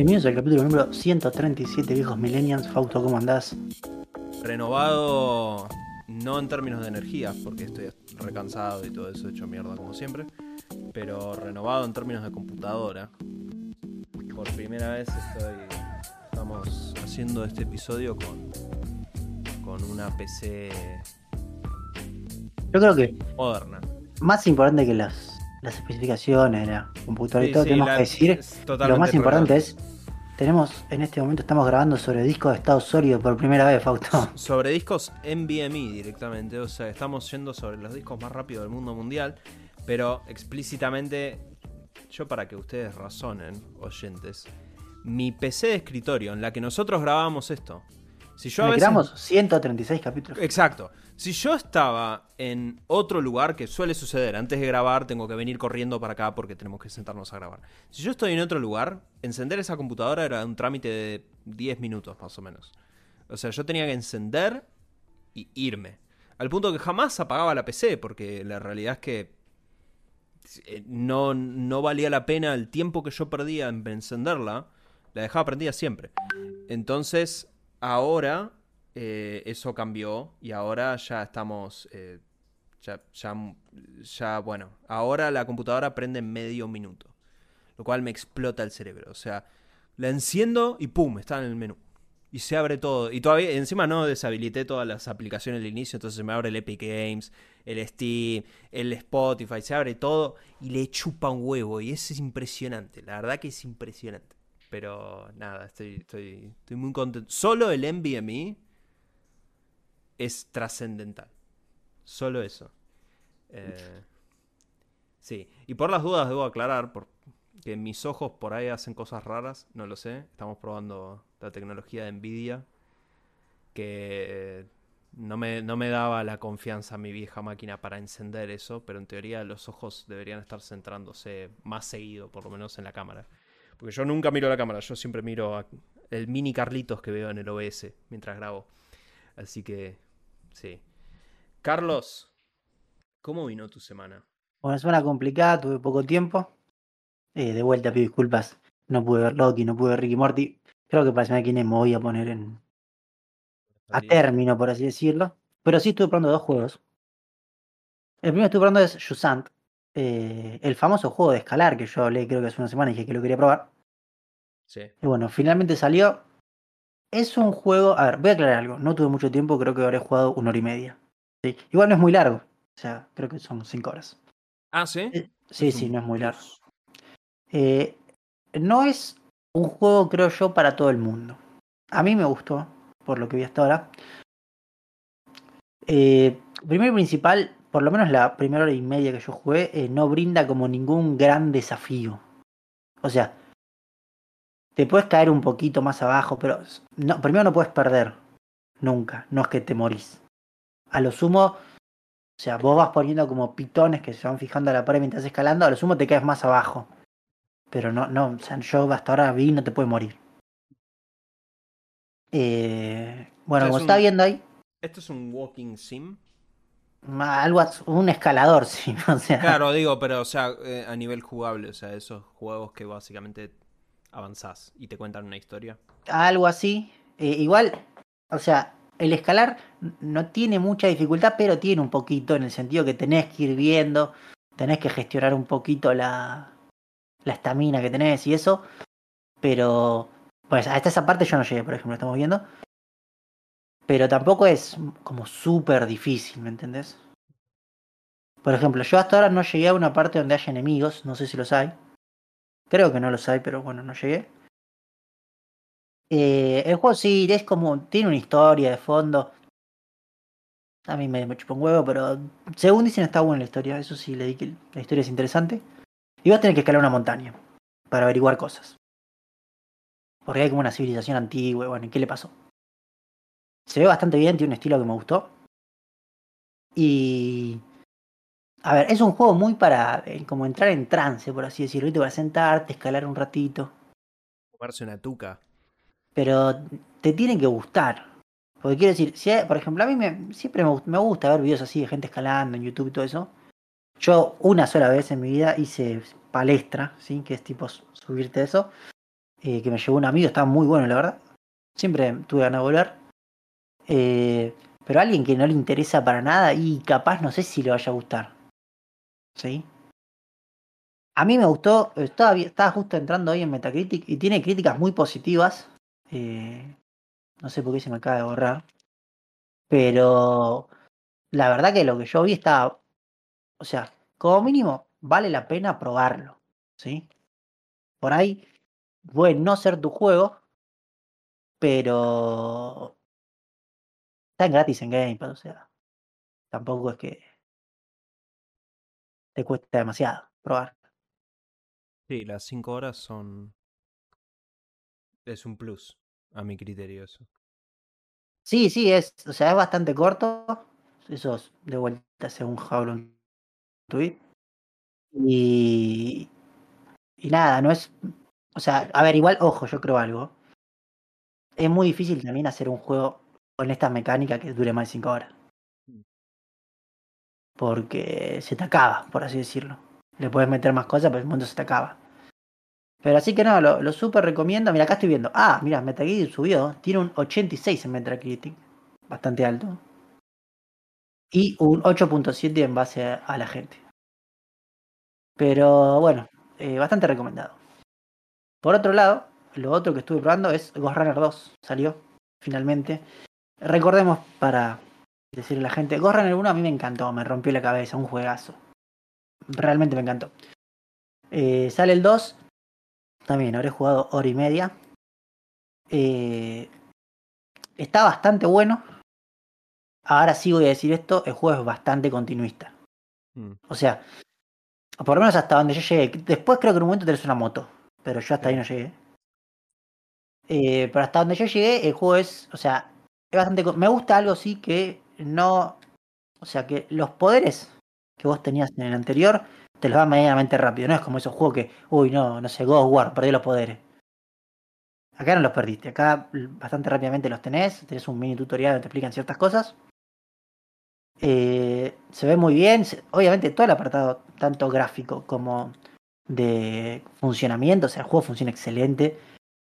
Bienvenidos al capítulo número 137, viejos millennials. Fausto, ¿cómo andás? Renovado, no en términos de energía, porque estoy recansado y todo eso hecho mierda como siempre, pero renovado en términos de computadora. Por primera vez estoy, estamos haciendo este episodio con, con una PC Yo creo que moderna. más importante que las, las especificaciones de la computadora y todo, sí, tenemos la- que decir, lo más importante es, tenemos, en este momento estamos grabando sobre disco de estado sólido por primera vez, Fausto. Sobre discos NVMe directamente, o sea, estamos yendo sobre los discos más rápidos del mundo mundial, pero explícitamente, yo para que ustedes razonen, oyentes, mi PC de escritorio en la que nosotros grabamos esto, si yo a Le veces... grabamos 136 capítulos. Exacto. Si yo estaba en otro lugar, que suele suceder, antes de grabar tengo que venir corriendo para acá porque tenemos que sentarnos a grabar. Si yo estoy en otro lugar, encender esa computadora era un trámite de 10 minutos más o menos. O sea, yo tenía que encender y irme. Al punto que jamás apagaba la PC, porque la realidad es que eh, no, no valía la pena el tiempo que yo perdía en encenderla, la dejaba prendida siempre. Entonces, ahora eh, eso cambió y ahora ya estamos, eh, ya, ya, ya, bueno, ahora la computadora prende en medio minuto, lo cual me explota el cerebro. O sea, la enciendo y pum, está en el menú. Y se abre todo. Y todavía, encima no deshabilité todas las aplicaciones al inicio, entonces se me abre el Epic Games, el Steam, el Spotify, se abre todo y le chupa un huevo. Y es impresionante, la verdad que es impresionante. Pero nada, estoy, estoy, estoy muy contento. Solo el NVMe es trascendental. Solo eso. Eh, sí, y por las dudas debo aclarar por- que mis ojos por ahí hacen cosas raras, no lo sé. Estamos probando la tecnología de Nvidia que eh, no me, no me daba la confianza a mi vieja máquina para encender eso, pero en teoría los ojos deberían estar centrándose más seguido, por lo menos en la cámara. Porque yo nunca miro la cámara, yo siempre miro el mini Carlitos que veo en el OBS mientras grabo. Así que, sí. Carlos, ¿cómo vino tu semana? Una semana complicada, tuve poco tiempo. Eh, de vuelta pido disculpas. No pude ver Loki, no pude ver Ricky Morty. Creo que para semana que viene me voy a poner en, a término, por así decirlo. Pero sí estuve probando dos juegos. El primero que estuve probando es Jusant, eh, el famoso juego de escalar que yo hablé creo que hace una semana y dije que lo quería probar. Sí. Y bueno, finalmente salió. Es un juego. A ver, voy a aclarar algo. No tuve mucho tiempo, creo que habré jugado una hora y media. Sí. Igual no es muy largo. O sea, creo que son cinco horas. Ah, ¿sí? Eh, Sí, Es sí, un no es muy largo. Eh, no es un juego, creo yo, para todo el mundo. A mí me gustó, por lo que vi hasta ahora. Primero y principal, por lo menos la primera hora y media que yo jugué, eh, no brinda como ningún gran desafío. O sea, te puedes caer un poquito más abajo, pero no, primero no puedes perder. Nunca. No es que te morís. A lo sumo, o sea, vos vas poniendo como pitones que se van fijando a la pared mientras escalando, a lo sumo te caes más abajo. Pero no, no, o sea, yo hasta ahora vi no te puede morir. Eh, bueno, como es está un- viendo ahí, ¿Esto es un walking sim? Algo, un escalador, sí, o sea. Claro, digo, pero o sea, eh, a nivel jugable, o sea, esos juegos que básicamente avanzás y te cuentan una historia. algo así. Eh, igual, o sea, el escalar no tiene mucha dificultad, pero tiene un poquito en el sentido que tenés que ir viendo, tenés que gestionar un poquito la la estamina que tenés y eso. Pero, pues hasta esa parte yo no llegué, por ejemplo, estamos viendo. Pero tampoco es como súper difícil, ¿me entendés? Por ejemplo, yo hasta ahora no llegué a una parte donde haya enemigos, no sé si los hay. Creo que no los hay, pero bueno, no llegué. Eh, el juego sí, es como. Tiene una historia de fondo. A mí me, me chupa un huevo, pero según dicen está buena la historia. Eso sí, le di que la historia es interesante. Y vas a tener que escalar una montaña para averiguar cosas. Porque hay como una civilización antigua. Bueno, ¿y qué le pasó? Se ve bastante bien, tiene un estilo que me gustó. Y. A ver, es un juego muy para eh, como entrar en trance, por así decirlo. ¿viste? Para sentarte, escalar un ratito. Comerse una tuca. pero te tiene que gustar. Porque quiero decir, si hay- por ejemplo, a mí me, siempre me, me gusta ver videos así de gente escalando en YouTube y todo eso. Yo una sola vez en mi vida hice palestra, ¿sí? que es tipo subirte eso. eh, que me llevó un amigo, estaba muy bueno, la verdad. Siempre tuve ganas de volver. Eh, pero a alguien que no le interesa para nada y capaz no sé si le vaya a gustar. ¿Sí? A mí me gustó, estaba, estaba justo entrando hoy en Metacritic y tiene críticas muy positivas. Eh, no sé por qué se me acaba de borrar. Pero la verdad que lo que yo vi estaba. O sea, como mínimo, vale la pena probarlo. ¿Sí? Por ahí puede no ser tu juego, pero está en gratis en Game Pass, o sea, tampoco es que te cuesta demasiado probar. Sí, las 5 horas son. Es un plus, a mi criterio, eso. Sí, sí, es, o sea, es bastante corto. Eso es de vuelta según Jaulon tweet. Y. Y nada, no es. O sea, a ver, igual, ojo, yo creo algo. Es muy difícil también hacer un juego con esta mecánica que dure más de 5 horas. Porque se te acaba, por así decirlo. Le puedes meter más cosas, pero el mundo se te acaba. Pero así que no, lo, lo súper recomiendo. Mira, acá estoy viendo. Ah, mira, Metacritic subió. Tiene un 86 en Metacritic. Bastante alto. Y un 8.7 en base a, la gente. Pero bueno, eh, bastante recomendado. Por otro lado, lo otro que estuve probando es Ghost Runner 2. Salió finalmente. Recordemos para decirle a la gente, Ghost Runner 1 a mí me encantó, me rompió la cabeza, un juegazo. Realmente me encantó. Eh, sale el 2, también habré jugado hora y media. Eh, está bastante bueno. Ahora sí voy a decir esto, el juego es bastante continuista. Mm. O sea, por lo menos hasta donde yo llegué. Después creo que en un momento tenés una moto, pero yo hasta ahí no llegué. Eh, pero hasta donde yo llegué, el juego es, o sea, es bastante... Me gusta algo sí que no... O sea, que los poderes que vos tenías en el anterior te los dan medianamente rápido. No es como esos juegos que, uy, no, no sé, God of War, perdí los poderes. Acá no los perdiste. Acá bastante rápidamente los tenés. Tenés un mini tutorial donde te explican ciertas cosas. Eh, se ve muy bien. Obviamente todo el apartado, tanto gráfico como de funcionamiento, o sea, el juego funciona excelente.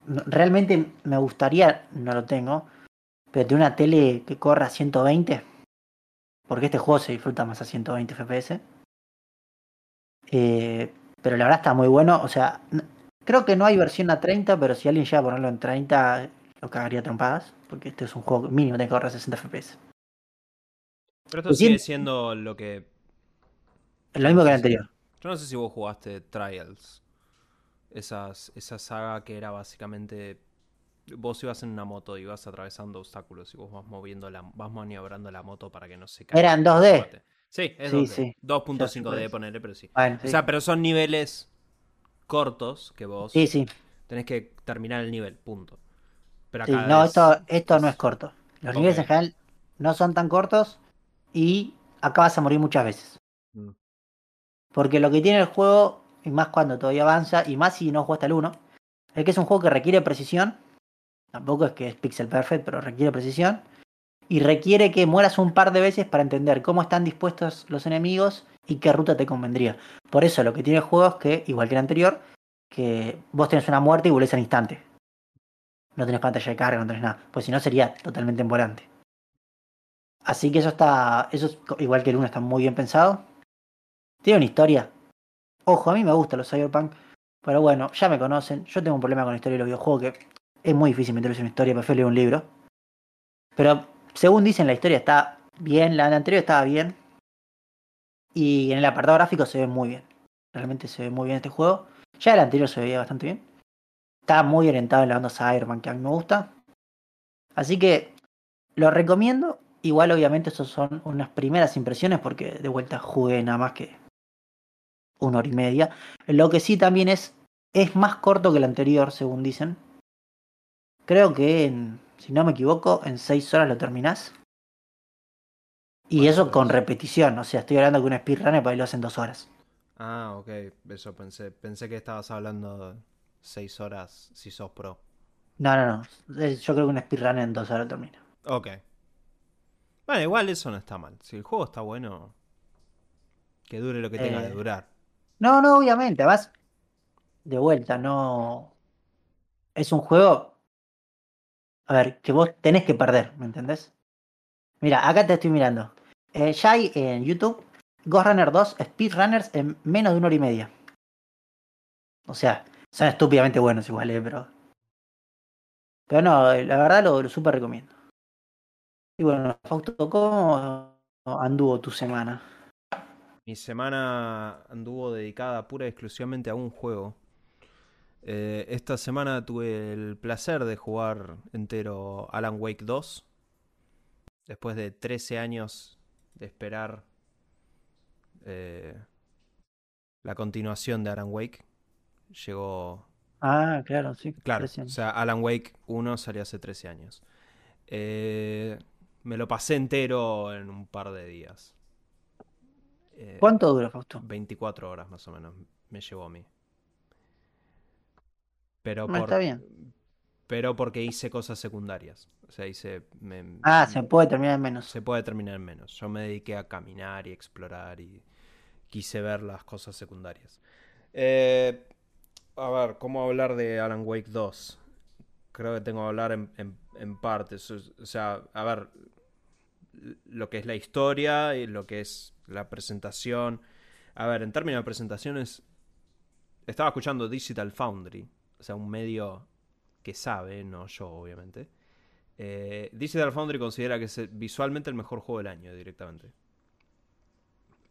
Realmente me gustaría, no lo tengo, pero de una tele que corra a 120, porque este juego se disfruta más a 120 FPS. Eh, pero la verdad está muy bueno. O sea, creo que no hay versión a 30, pero si alguien llega a ponerlo en 30, lo cagaría trompadas. Porque este es un juego mínimo de correr a 60 FPS. Pero esto sigue siendo lo que. Lo mismo que el anterior. Yo no sé si vos jugaste Trials. Esas, esa saga que era básicamente. Vos ibas en una moto y ibas atravesando obstáculos y vos vas moviendo la, vas maniobrando la moto para que no se caiga. Eran 2D. Sí, es sí, 2.5D, ponerle, pero sí. O sea, pero son niveles cortos que vos sí, sí. tenés que terminar el nivel, punto. Pero acá no, esto, esto no es corto. Los niveles en general no son tan cortos y acá vas a morir muchas veces. Mm. Porque lo que tiene el juego, y más cuando todavía avanza, y más si no juega hasta el 1, es que es un juego que requiere precisión. Tampoco es que es pixel perfect, pero requiere precisión y requiere que mueras un par de veces para entender cómo están dispuestos los enemigos y qué ruta te convendría. Por eso lo que tiene el juego es que, igual que el anterior, que vos tenés una muerte y volvés al instante. No tenés pantalla de carga, no tenés nada. Pues si no sería totalmente embolante. Así que eso está. Eso es, igual que el 1 está muy bien pensado. Tiene una historia. Ojo, a mí me gusta los Cyberpunk. Pero bueno, ya me conocen. Yo tengo un problema con la historia de los videojuegos que es muy difícil meterse en una historia, prefiero leer un libro. Pero según dicen, la historia está bien, la anterior estaba bien. Y en el apartado gráfico se ve muy bien. Realmente se ve muy bien este juego. Ya el anterior se veía bastante bien. Está muy orientado en la banda Cyberman, que a mí me gusta. Así que lo recomiendo. Igual, obviamente, esas son unas primeras impresiones, porque de vuelta jugué nada más que una hora y media. Lo que sí también es, es más corto que el anterior, según dicen. Creo que en si no me equivoco, en 6 horas lo terminás. Y eso con repetición, o sea, estoy hablando que un speedrunner para ahí lo hacen 2 horas. Ah, ok, eso pensé. Pensé que estabas hablando 6 horas si sos pro. No, no, no. Yo creo que un speedrunner en 2 horas termina. Ok. Bueno, igual eso no está mal. Si el juego está bueno, que dure lo que tenga de eh, durar. No, no, obviamente. Además, de vuelta, no es un juego. A ver, que vos tenés que perder, ¿me entendés? Mira, acá te estoy mirando. Eh, ya hay en YouTube Ghost Runner 2 Speedrunners en menos de una hora y media. O sea, son estúpidamente buenos igual, eh, pero. Pero no, la verdad lo, lo super recomiendo. Y bueno, Fausto, ¿cómo anduvo tu semana? Mi semana anduvo dedicada pura y exclusivamente a un juego. Eh, esta semana tuve el placer de jugar entero Alan Wake 2. Después de 13 años de esperar eh, la continuación de Alan Wake, llegó. Ah, claro, sí. Claro, o sea, Alan Wake 1 salió hace 13 años. Eh, me lo pasé entero en un par de días. ¿Cuánto dura, Fausto? 24 horas más o menos me llevó a mí. Pero no, está bien. Pero porque hice cosas secundarias. O sea, hice. ah, se puede terminar en menos. Se puede terminar en menos. Yo me dediqué a caminar y explorar y quise ver las cosas secundarias. Eh, a ver, ¿cómo hablar de Alan Wake 2? Creo que tengo que hablar en, en partes. O sea, a ver, lo que es la historia y lo que es la presentación. A ver, en términos de presentaciones, estaba escuchando Digital Foundry, o sea, un medio que sabe, no yo obviamente. Eh, Digital Foundry considera que es visualmente el mejor juego del año directamente.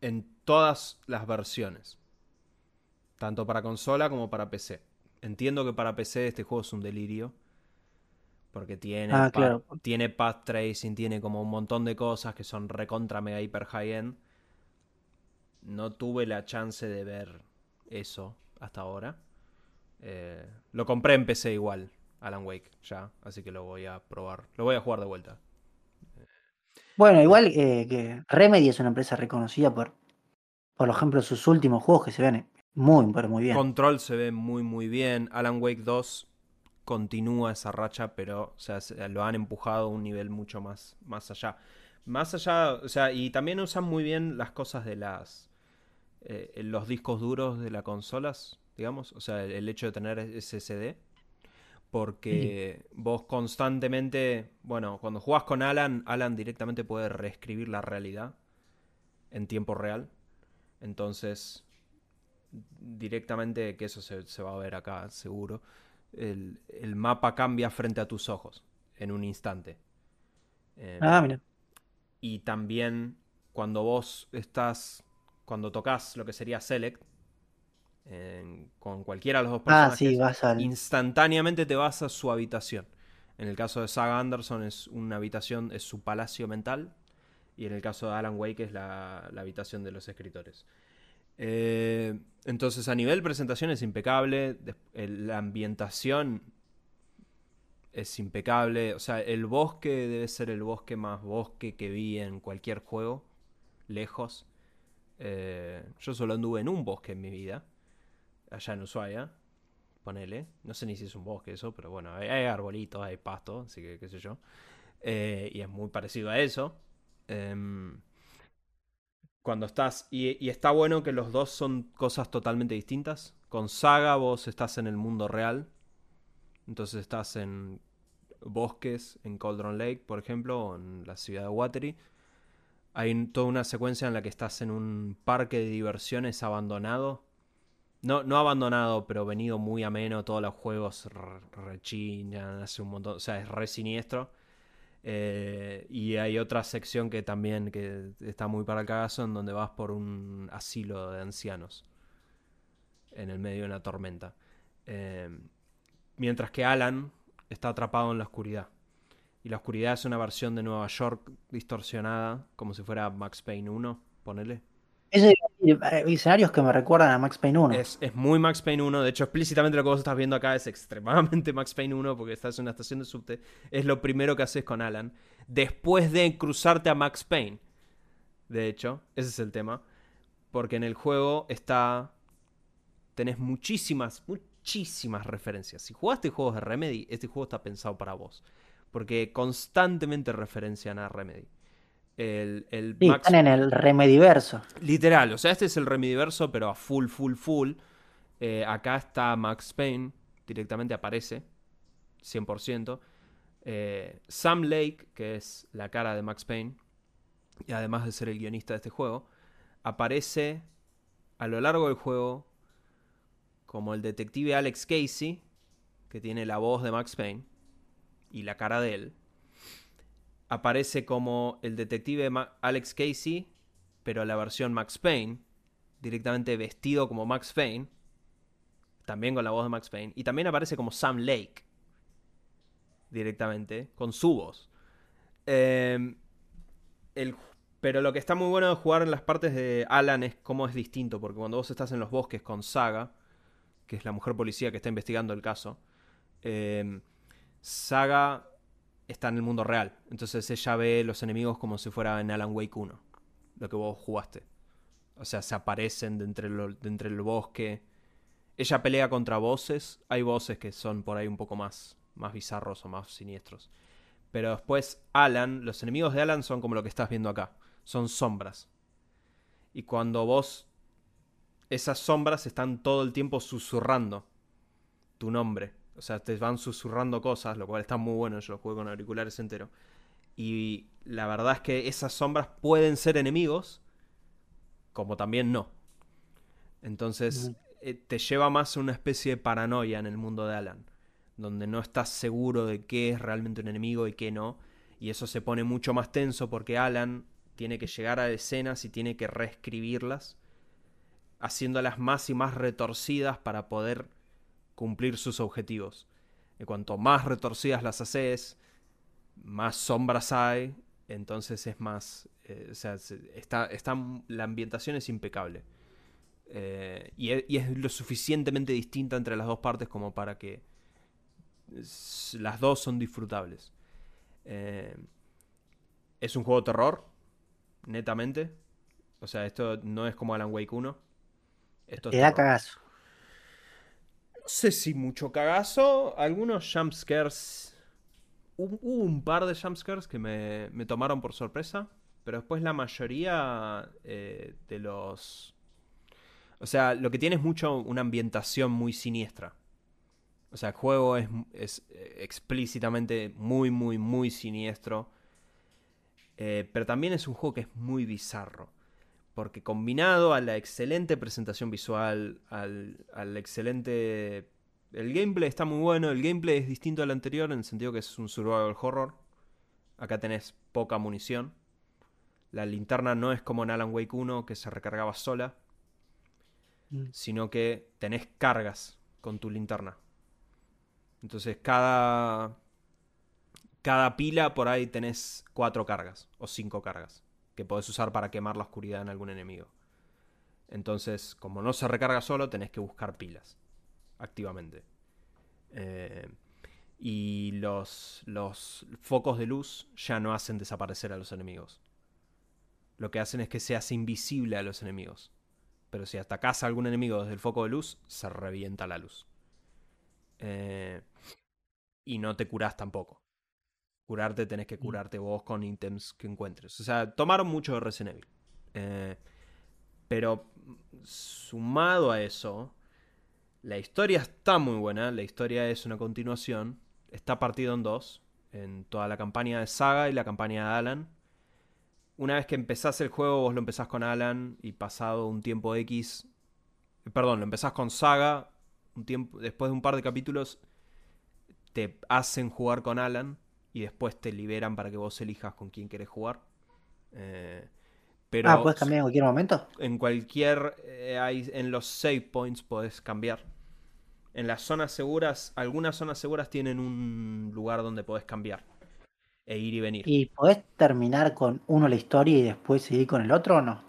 En todas las versiones. Tanto para consola como para PC. Entiendo que para PC este juego es un delirio porque tiene, ah, claro. tiene path tracing, tiene como un montón de cosas que son recontra mega hiper high end. No tuve la chance de ver eso hasta ahora. Eh, lo compré en PC igual, Alan Wake, ya. Así que lo voy a probar. Lo voy a jugar de vuelta. Bueno, igual eh, que Remedy es una empresa reconocida por, por ejemplo, sus últimos juegos que se ven muy, pero muy bien. Control se ve muy, muy bien. Alan Wake 2 continúa esa racha, pero o sea, lo han empujado a un nivel mucho más, más allá. Más allá, o sea, y también usan muy bien las cosas de las. Eh, los discos duros de las consolas, digamos. O sea, el, hecho de tener SSD. Porque vos constantemente. Bueno, cuando jugás con Alan, Alan directamente puede reescribir la realidad en tiempo real. Entonces, directamente, que eso se, se va a ver acá, seguro el, mapa cambia frente a tus ojos en un instante. Em, ah, mira. Y también cuando vos estás, cuando tocas lo que sería Select, con cualquiera de los dos ah, personajes, instantáneamente te vas a su habitación. En el caso de Saga Anderson es una habitación, es su palacio mental. Y en el caso de Alan Wake es la, la habitación de los escritores. Eh, entonces, a nivel presentación es impecable. La ambientación es impecable. O sea, el bosque debe ser el bosque más bosque que vi en cualquier juego. Lejos. Eh, yo solo anduve en un bosque en mi vida. Allá en Ushuaia. Ponele. No sé ni si es un bosque eso, pero bueno, hay, arbolitos, hay pasto, así que qué sé yo. Eh, y es muy parecido a eso. Em, cuando estás. Y, está bueno que los dos son cosas totalmente distintas. Con Saga vos estás en el mundo real. Entonces estás en bosques, en Cauldron Lake, por ejemplo, o en la ciudad de Watery. Hay toda una secuencia en la que estás en un parque de diversiones abandonado. No, no abandonado, pero venido muy ameno. Todos los juegos rechinan, hace un montón. O sea, es re siniestro. Eh, y hay otra sección que también que está muy para el cagazo en donde vas por un asilo de ancianos en el medio de una tormenta. Eh, mientras que Alan está atrapado en la oscuridad. Y la oscuridad es una versión de Nueva York distorsionada, como si fuera Max Payne 1, ponele. Esos escenarios que me recuerdan a Max Payne 1. Es, muy Max Payne 1. De hecho, explícitamente lo que vos estás viendo acá es extremadamente Max Payne 1 porque estás en una estación de subte. Es lo primero que haces con Alan. Después de cruzarte a Max Payne. De hecho, ese es el tema. Porque en el juego está... Tenés muchísimas, muchísimas referencias. Si jugaste juegos de Remedy, este juego está pensado para vos. Porque constantemente referencian a Remedy. El, el están en el Remediverso. Literal, o sea, este es el Remediverso, pero a full, full, full. Eh, acá está Max Payne, directamente aparece. 100%. Eh, Sam Lake, que es la cara de Max Payne, y además de ser el guionista de este juego, aparece a lo largo del juego como el detective Alex Casey, que tiene la voz de Max Payne y la cara de él. Aparece como el detective Alex Casey, pero la versión Max Payne, directamente vestido como Max Payne, también con la voz de Max Payne, y también aparece como Sam Lake, directamente, con su voz. Em, pero lo que está muy bueno de jugar en las partes de Alan es cómo es distinto, porque cuando vos estás en los bosques con Saga, que es la mujer policía que está investigando el caso, em, Saga está en el mundo real. Entonces ella ve los enemigos como si fuera en Alan Wake 1, lo que vos jugaste. O sea, se aparecen de entre, de entre el bosque. Ella pelea contra voces. Hay voces que son por ahí un poco más más bizarros o más siniestros. Pero después Alan, los enemigos de Alan son como lo que estás viendo acá, son sombras. Y cuando vos esas sombras están todo el tiempo susurrando tu nombre. O sea, te van susurrando cosas, lo cual está muy bueno, yo lo jugué con auriculares entero. Y la verdad es que esas sombras pueden ser enemigos, como también no. Entonces, eh, te lleva más a una especie de paranoia en el mundo de Alan donde no estás seguro de qué es realmente un enemigo y qué no. Y eso se pone mucho más tenso porque Alan tiene que llegar a escenas y tiene que reescribirlas, haciéndolas más y más retorcidas para poder cumplir sus objetivos. Y cuanto más retorcidas las haces, más sombras hay, entonces es más... Eh, o sea, está, está, la ambientación es impecable. Eh, y, y es lo suficientemente distinta entre las dos partes como para que las dos son disfrutables. Eh, es un juego de terror, netamente. O sea, esto no es como Alan Wake 1. Esto Te da cagazo. No sé si mucho cagazo. Algunos jumpscares. Hubo un par de jumpscares que me, me tomaron por sorpresa. Pero después la mayoría eh, de los. O sea, lo que tiene es mucho una ambientación muy siniestra. O sea, el juego es, eh, explícitamente muy, muy, muy siniestro. Eh, pero también es un juego que es muy bizarro. Porque combinado a la excelente presentación visual, al, excelente... El gameplay está muy bueno, el gameplay es distinto al anterior en el sentido que es un survival horror. Acá tenés poca munición. La linterna no es como en Alan Wake 1 que se recargaba sola, mm. sino que tenés cargas con tu linterna. Entonces cada, cada pila por ahí tenés cuatro cargas o cinco cargas que podés usar para quemar la oscuridad en algún enemigo. Entonces, como no se recarga solo, tenés que buscar pilas activamente. Eh, y los, los focos de luz ya no hacen desaparecer a los enemigos. Lo que hacen es que se invisible a los enemigos. Pero si atacás a algún enemigo desde el foco de luz, se revienta la luz. Eh, y no te curás tampoco. Curarte tenés que curarte vos con ítems que encuentres. O sea, tomaron mucho de Resident Evil. Eh, pero sumado a eso, la historia está muy buena. La historia es una continuación. Está partido en dos. En toda la campaña de Saga y la campaña de Alan. Una vez que empezás el juego, vos lo empezás con Alan y pasado un tiempo X. Perdón, lo empezás con Saga un tiempo, después de un par de capítulos, te hacen jugar con Alan y después te liberan para que vos elijas con quién quieres jugar. Eh, pero ah, ¿puedes cambiar en cualquier momento? En cualquier. Eh, en los save points podés cambiar. En las zonas seguras, algunas zonas seguras tienen un lugar donde podés cambiar. E ir y venir. ¿Y podés terminar con uno la historia y después seguir con el otro o no?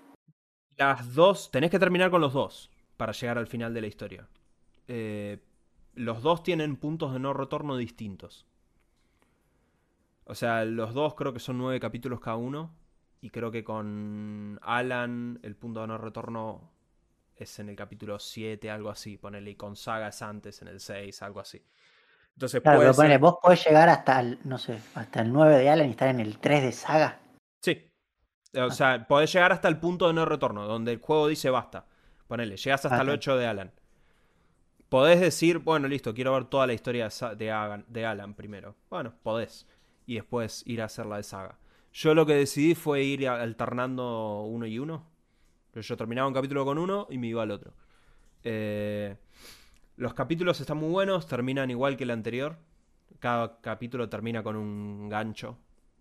Las dos, tenés que terminar con los dos para llegar al final de la historia. Eh, los dos tienen puntos de no retorno distintos. O sea, los dos creo que son nueve capítulos cada uno. Y creo que con Alan el punto de no retorno es en el capítulo 7, algo así. Ponele, y con Saga es antes, en el 6, algo así. Entonces, claro, vos podés llegar hasta el, no sé, hasta el 9 de Alan y estar en el 3 de Saga. Sí. O ah. sea, podés llegar hasta el punto de no retorno, donde el juego dice basta. Ponele, llegas hasta el 8 de Alan podés decir, bueno, listo, quiero ver toda la historia de, de Alan primero. Bueno, podés. Y después ir a hacer la de Saga. Yo lo que decidí fue ir alternando uno y uno. Yo terminaba un capítulo con uno y me iba al otro. Eh, los capítulos están muy buenos, terminan igual que el anterior. Cada capítulo termina con un gancho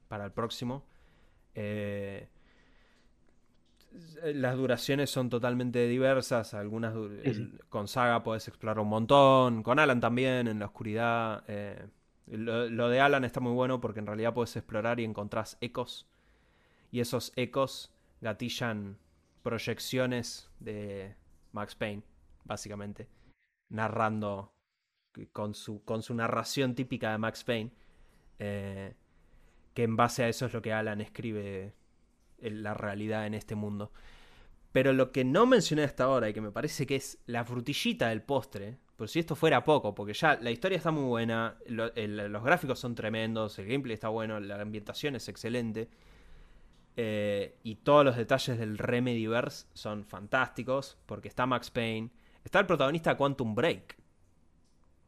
para el próximo. Eh, las duraciones son totalmente diversas. Algunas con Saga podés explorar un montón. Con Alan también, en la oscuridad. Eh, lo, de Alan está muy bueno porque en realidad puedes explorar y encontrás ecos. Y esos ecos gatillan proyecciones de Max Payne, básicamente. Narrando con su, con su narración típica de Max Payne. Eh, que en base a eso es lo que Alan escribe en la realidad en este mundo. Pero lo que no mencioné hasta ahora y que me parece que es la frutillita del postre, por si esto fuera poco, porque ya la historia está muy buena, los gráficos son tremendos, el gameplay está bueno, la ambientación es excelente. Eh, y todos los detalles del Remedyverse son fantásticos, porque está Max Payne, está el protagonista Quantum Break.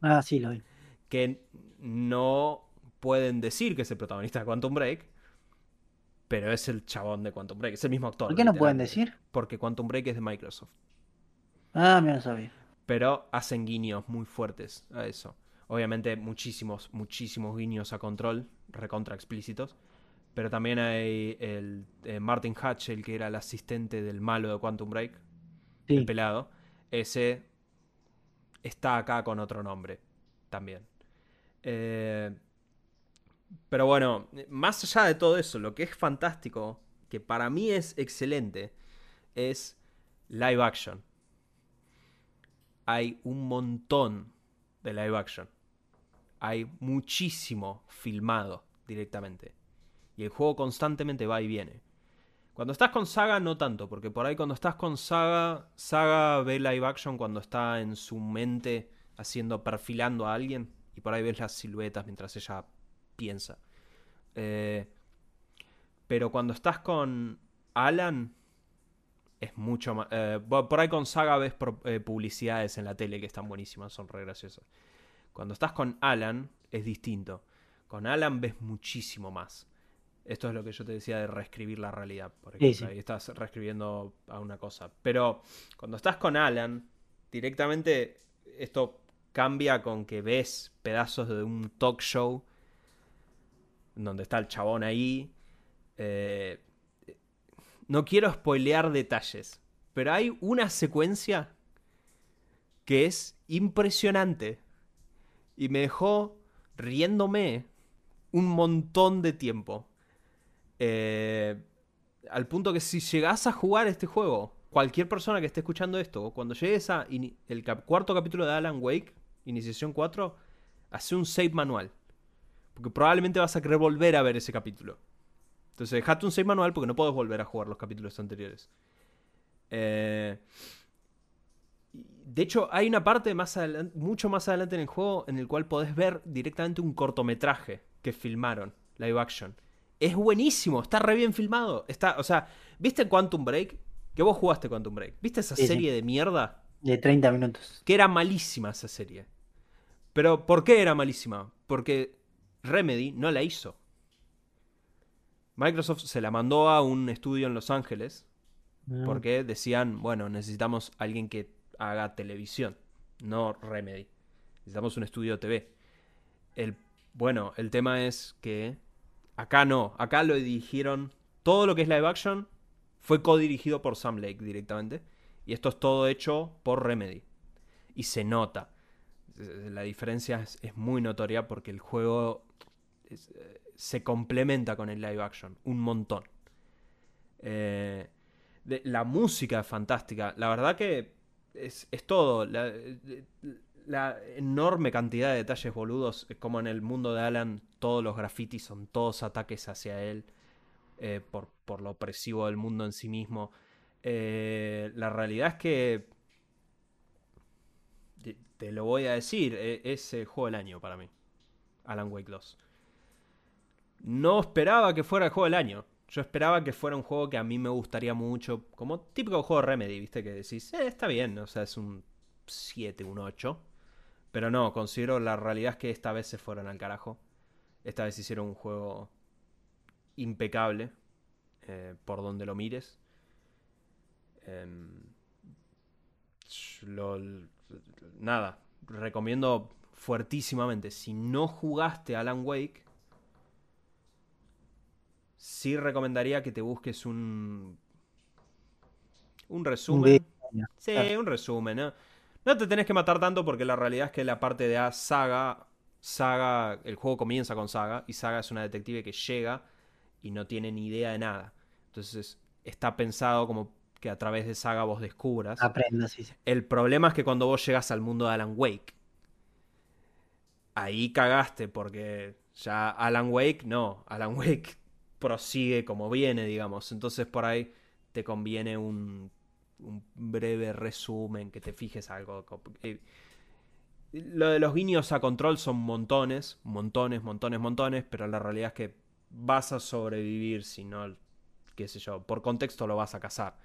Ah, sí, lo vi. Que no pueden decir que es el protagonista de Quantum Break, pero es el chabón de Quantum Break, es el mismo actor. ¿Por qué no pueden decir? Porque Quantum Break es de Microsoft. Ah, me lo sabía pero hacen guiños muy fuertes a eso. Obviamente muchísimos, muchísimos guiños a control, recontra explícitos. Pero también hay el eh, Martin Hatch, el que era el asistente del malo de Quantum Break, el pelado. Ese está acá con otro nombre también. Eh, pero bueno, más allá de todo eso, lo que es fantástico, que para mí es excelente, es live action hay un montón de live action. Hay muchísimo filmado directamente. Y el juego constantemente va y viene. Cuando estás con Saga no tanto, porque por ahí cuando estás con Saga, Saga ve live action cuando está en su mente haciendo, perfilando a alguien, y por ahí ves las siluetas mientras ella piensa. Eh, pero cuando estás con Alan, es mucho más... Eh, por ahí con Saga ves eh, publicidades en la tele que están buenísimas, son re graciosas. Cuando estás con Alan es distinto. Con Alan ves muchísimo más. Esto es lo que yo te decía de reescribir la realidad, por ejemplo. Ahí estás reescribiendo a una cosa. Pero cuando estás con Alan, directamente esto cambia con que ves pedazos de un talk show donde está el chabón ahí. Eh, no quiero spoilear detalles, pero hay una secuencia que es impresionante y me dejó riéndome un montón de tiempo. Eh, al punto que si llegas a jugar este juego, cualquier persona que esté escuchando esto, cuando llegues a el cuarto capítulo de Alan Wake, Iniciación 4, hace un save manual. Porque probablemente vas a querer volver a ver ese capítulo. Entonces, dejate un save manual porque no puedes volver a jugar los capítulos anteriores. Eh, de hecho, hay una parte más mucho más adelante en el juego en el cual podés ver directamente un cortometraje que filmaron, live action. Es buenísimo, está re bien filmado. Está, o sea, ¿viste Quantum Break? Que vos jugaste Quantum Break. ¿Viste esa serie de mierda? De 30 minutos. Que era malísima esa serie. Pero ¿por qué era malísima? Porque Remedy no la hizo. Microsoft se la mandó a un estudio en Los Ángeles porque decían, bueno, necesitamos alguien que haga televisión, no Remedy. Necesitamos un estudio TV. El, bueno, el tema es que acá no, acá lo dirigieron, todo lo que es live action fue co-dirigido por Sam Lake directamente. Y esto es todo hecho por Remedy. Y se nota. La diferencia es, es muy notoria porque el juego es, se complementa con el live action un montón. Eh, la música es fantástica. La verdad que es, todo. La, enorme cantidad de detalles boludos, como en el mundo de Alan, todos los grafitis son todos ataques hacia él eh, por, por, lo opresivo del mundo en sí mismo. Eh, la realidad es que te, lo voy a decir, es el juego del año para mí. Alan Wake 2 no esperaba que fuera el juego del año. Yo esperaba que fuera un juego que a mí me gustaría mucho, como típico juego Remedy, ¿viste? Que decís, eh, está bien, o sea, es un 7, un 8. Pero no, considero la realidad es que esta vez se fueron al carajo. Esta vez hicieron un juego impecable eh, por donde lo mires. Em, nada, recomiendo fuertísimamente. Si no jugaste Alan Wake, sí recomendaría que te busques un. Un resumen. Sí, un resumen, ¿no? No te tenés que matar tanto porque la realidad es que la parte de A, Saga, Saga, el juego comienza con Saga y Saga es una detective que llega y no tiene ni idea de nada. Entonces está pensado como que a través de Saga vos descubras. Aprendo, sí, sí. El problema es que cuando vos llegas al mundo de Alan Wake, ahí cagaste porque ya Alan Wake, no, Alan Wake prosigue como viene, digamos. Entonces por ahí te conviene un, breve resumen, que te fijes algo. eh, Lo de los guiños a control son montones, montones, montones, montones, pero la realidad es que vas a sobrevivir si no, qué sé yo, por contexto lo vas a cazar.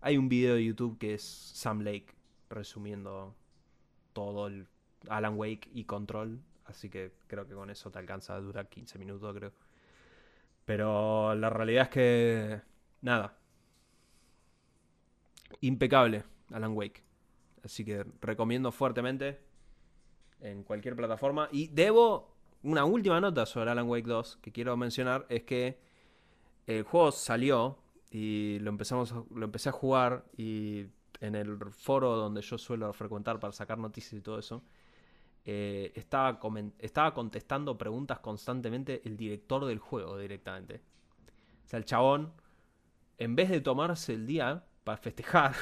Hay un video de YouTube que es Sam Lake resumiendo todo el Alan Wake y Control, así que creo que con eso te alcanza, dura 15 minutos creo. Pero la realidad es que nada. Impecable Alan Wake. Así que recomiendo fuertemente en cualquier plataforma. Y debo una última nota sobre Alan Wake 2 que quiero mencionar es que el juego salió y lo empezamos lo empecé a jugar y en el foro donde yo suelo frecuentar para sacar noticias y todo eso eh, estaba, estaba contestando preguntas constantemente el director del juego directamente. O sea, el chabón, en vez de tomarse el día para festejar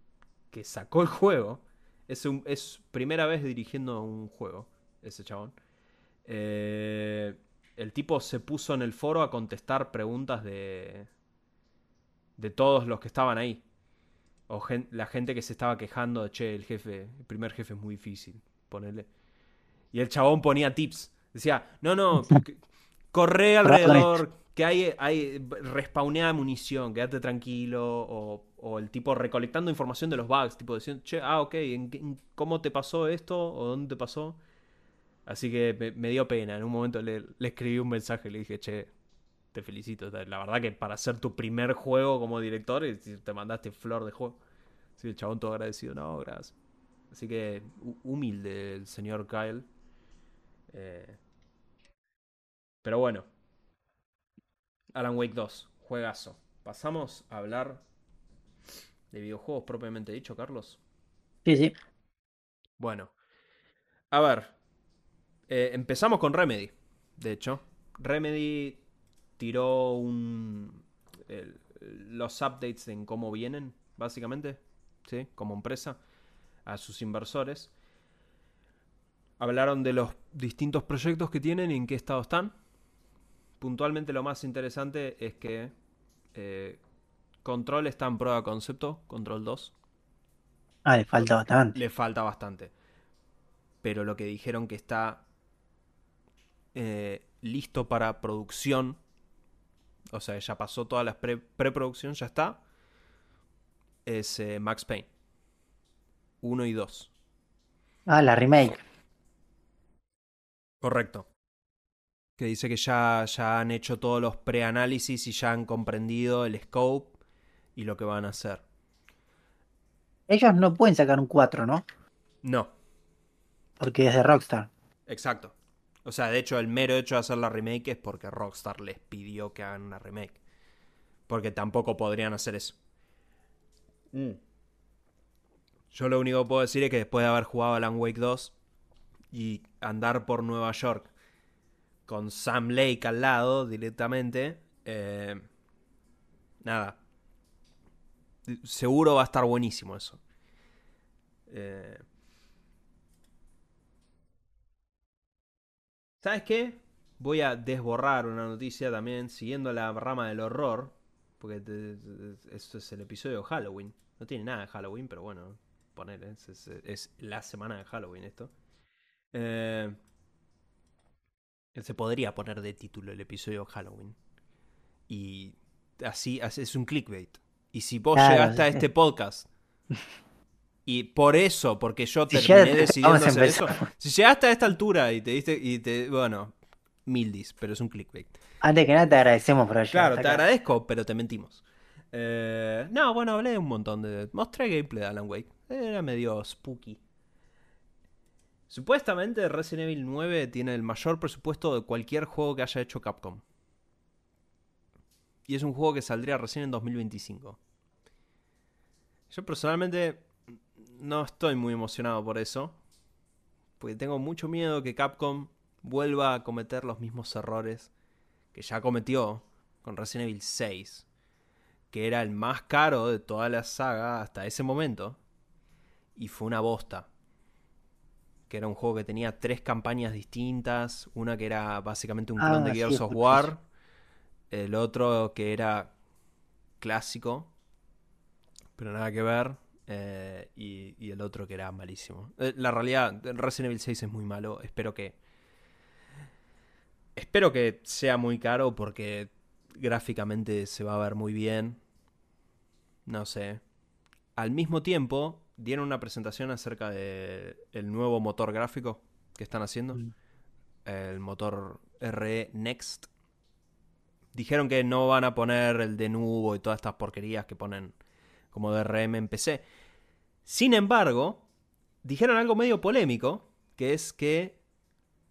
que sacó el juego, es, un, es primera vez dirigiendo un juego, ese chabón. Eh, el tipo se puso en el foro a contestar preguntas de, de todos los que estaban ahí. O la gente que se estaba quejando de, che, el jefe, el primer jefe es muy difícil, ponele. Y el chabón ponía tips. Decía, no, no, corre alrededor, que hay, hay respawneada munición, quédate tranquilo. O, o el tipo recolectando información de los bugs, tipo diciendo, che, ah, ok, ¿en ¿cómo te pasó esto? ¿O dónde te pasó? Así que me, me dio pena. En un momento le, le escribí un mensaje y le dije, che, te felicito. La verdad que para hacer tu primer juego como director, te mandaste flor de juego. Sí, el chabón todo agradecido. No, gracias. Así que hu- humilde el señor Kyle. Eh, pero bueno. Alan Wake 2, juegazo. Pasamos a hablar de videojuegos propiamente dicho, Carlos. Sí, sí. Bueno, a ver. eh, empezamos con Remedy, de hecho. Remedy tiró un, el- los updates en cómo vienen, básicamente, ¿sí? Como empresa, a sus inversores. Hablaron de los distintos proyectos que tienen y en qué estado están. Puntualmente lo más interesante es que eh, Control está en prueba de concepto, Control 2. Ah, le falta bastante. Le falta bastante. Pero lo que dijeron que está eh, listo para producción. O sea, ya pasó todas las pre- preproducción, ya está. Es eh, Max Payne. 1 y 2. Ah, la remake. Correcto. Que dice que ya, ya han hecho todos los preanálisis y ya han comprendido el scope y lo que van a hacer. Ellos no pueden sacar un 4, ¿no? No, Porque es de Rockstar. Exacto. O sea, de hecho, el mero hecho de hacer la remake es porque Rockstar les pidió que hagan una remake. Porque tampoco podrían hacer eso. Yo lo único que puedo decir es que después de haber jugado Alan Wake 2 y andar por Nueva York con Sam Lake al lado directamente, eh, nada. Seguro va a estar buenísimo eso. Eh, ¿Sabes qué? Voy a desborrar una noticia también, siguiendo la rama del horror. Porque esto es el episodio de Halloween. No tiene nada de Halloween, pero bueno, poner, es- es la semana de Halloween esto. Eh, se podría poner de título el episodio de Halloween. Y así, es un clickbait. Y si vos Claro, llegaste a este podcast Y por eso, porque yo Si terminé decidiendo hacer eso. Si llegaste a esta altura y te diste, y te, bueno, mildis, pero es un clickbait. Antes que nada te agradecemos por haber Claro, te acá. agradezco, pero te mentimos. Eh, no, bueno, hablé un montón de... Mostré gameplay de Alan Wake. Era medio spooky. Supuestamente Resident Evil 9 tiene el mayor presupuesto de cualquier juego que haya hecho Capcom. Y es un juego que saldría recién en 2025. Yo personalmente no estoy muy emocionado por eso. Porque tengo mucho miedo que Capcom vuelva a cometer los mismos errores que ya cometió con Resident Evil 6. Que era el más caro de toda la saga hasta ese momento. Y fue una bosta. Que era un juego que tenía tres campañas distintas. Una que era básicamente un Ah, clon de sí, Gears of War. El otro que era clásico. Pero nada que ver. eh, y, y el otro que era malísimo. Eh, la realidad, Resident Evil 6 es muy malo. Espero que. Espero que sea muy caro porque gráficamente se va a ver muy bien. No sé. Al mismo tiempo, dieron una presentación acerca del nuevo motor gráfico que están haciendo. Mm. El motor RE Next. Dijeron que no van a poner el de nubo y todas estas porquerías que ponen como DRM en PC. Sin embargo, dijeron algo medio polémico, que es que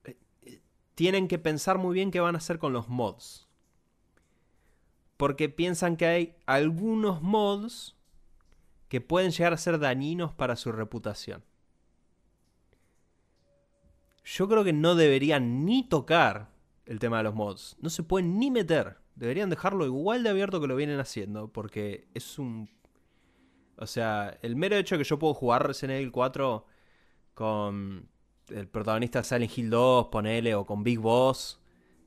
eh, tienen que pensar muy bien qué van a hacer con los mods. Porque piensan que hay algunos mods que pueden llegar a ser dañinos para su reputación. Yo creo que no deberían ni tocar el tema de los mods. No se pueden ni meter. Deberían dejarlo igual de abierto que lo vienen haciendo. Porque es un... O sea, el mero hecho de que yo puedo jugar Resident Evil 4 con el protagonista de Silent Hill 2, ponele, o con Big Boss,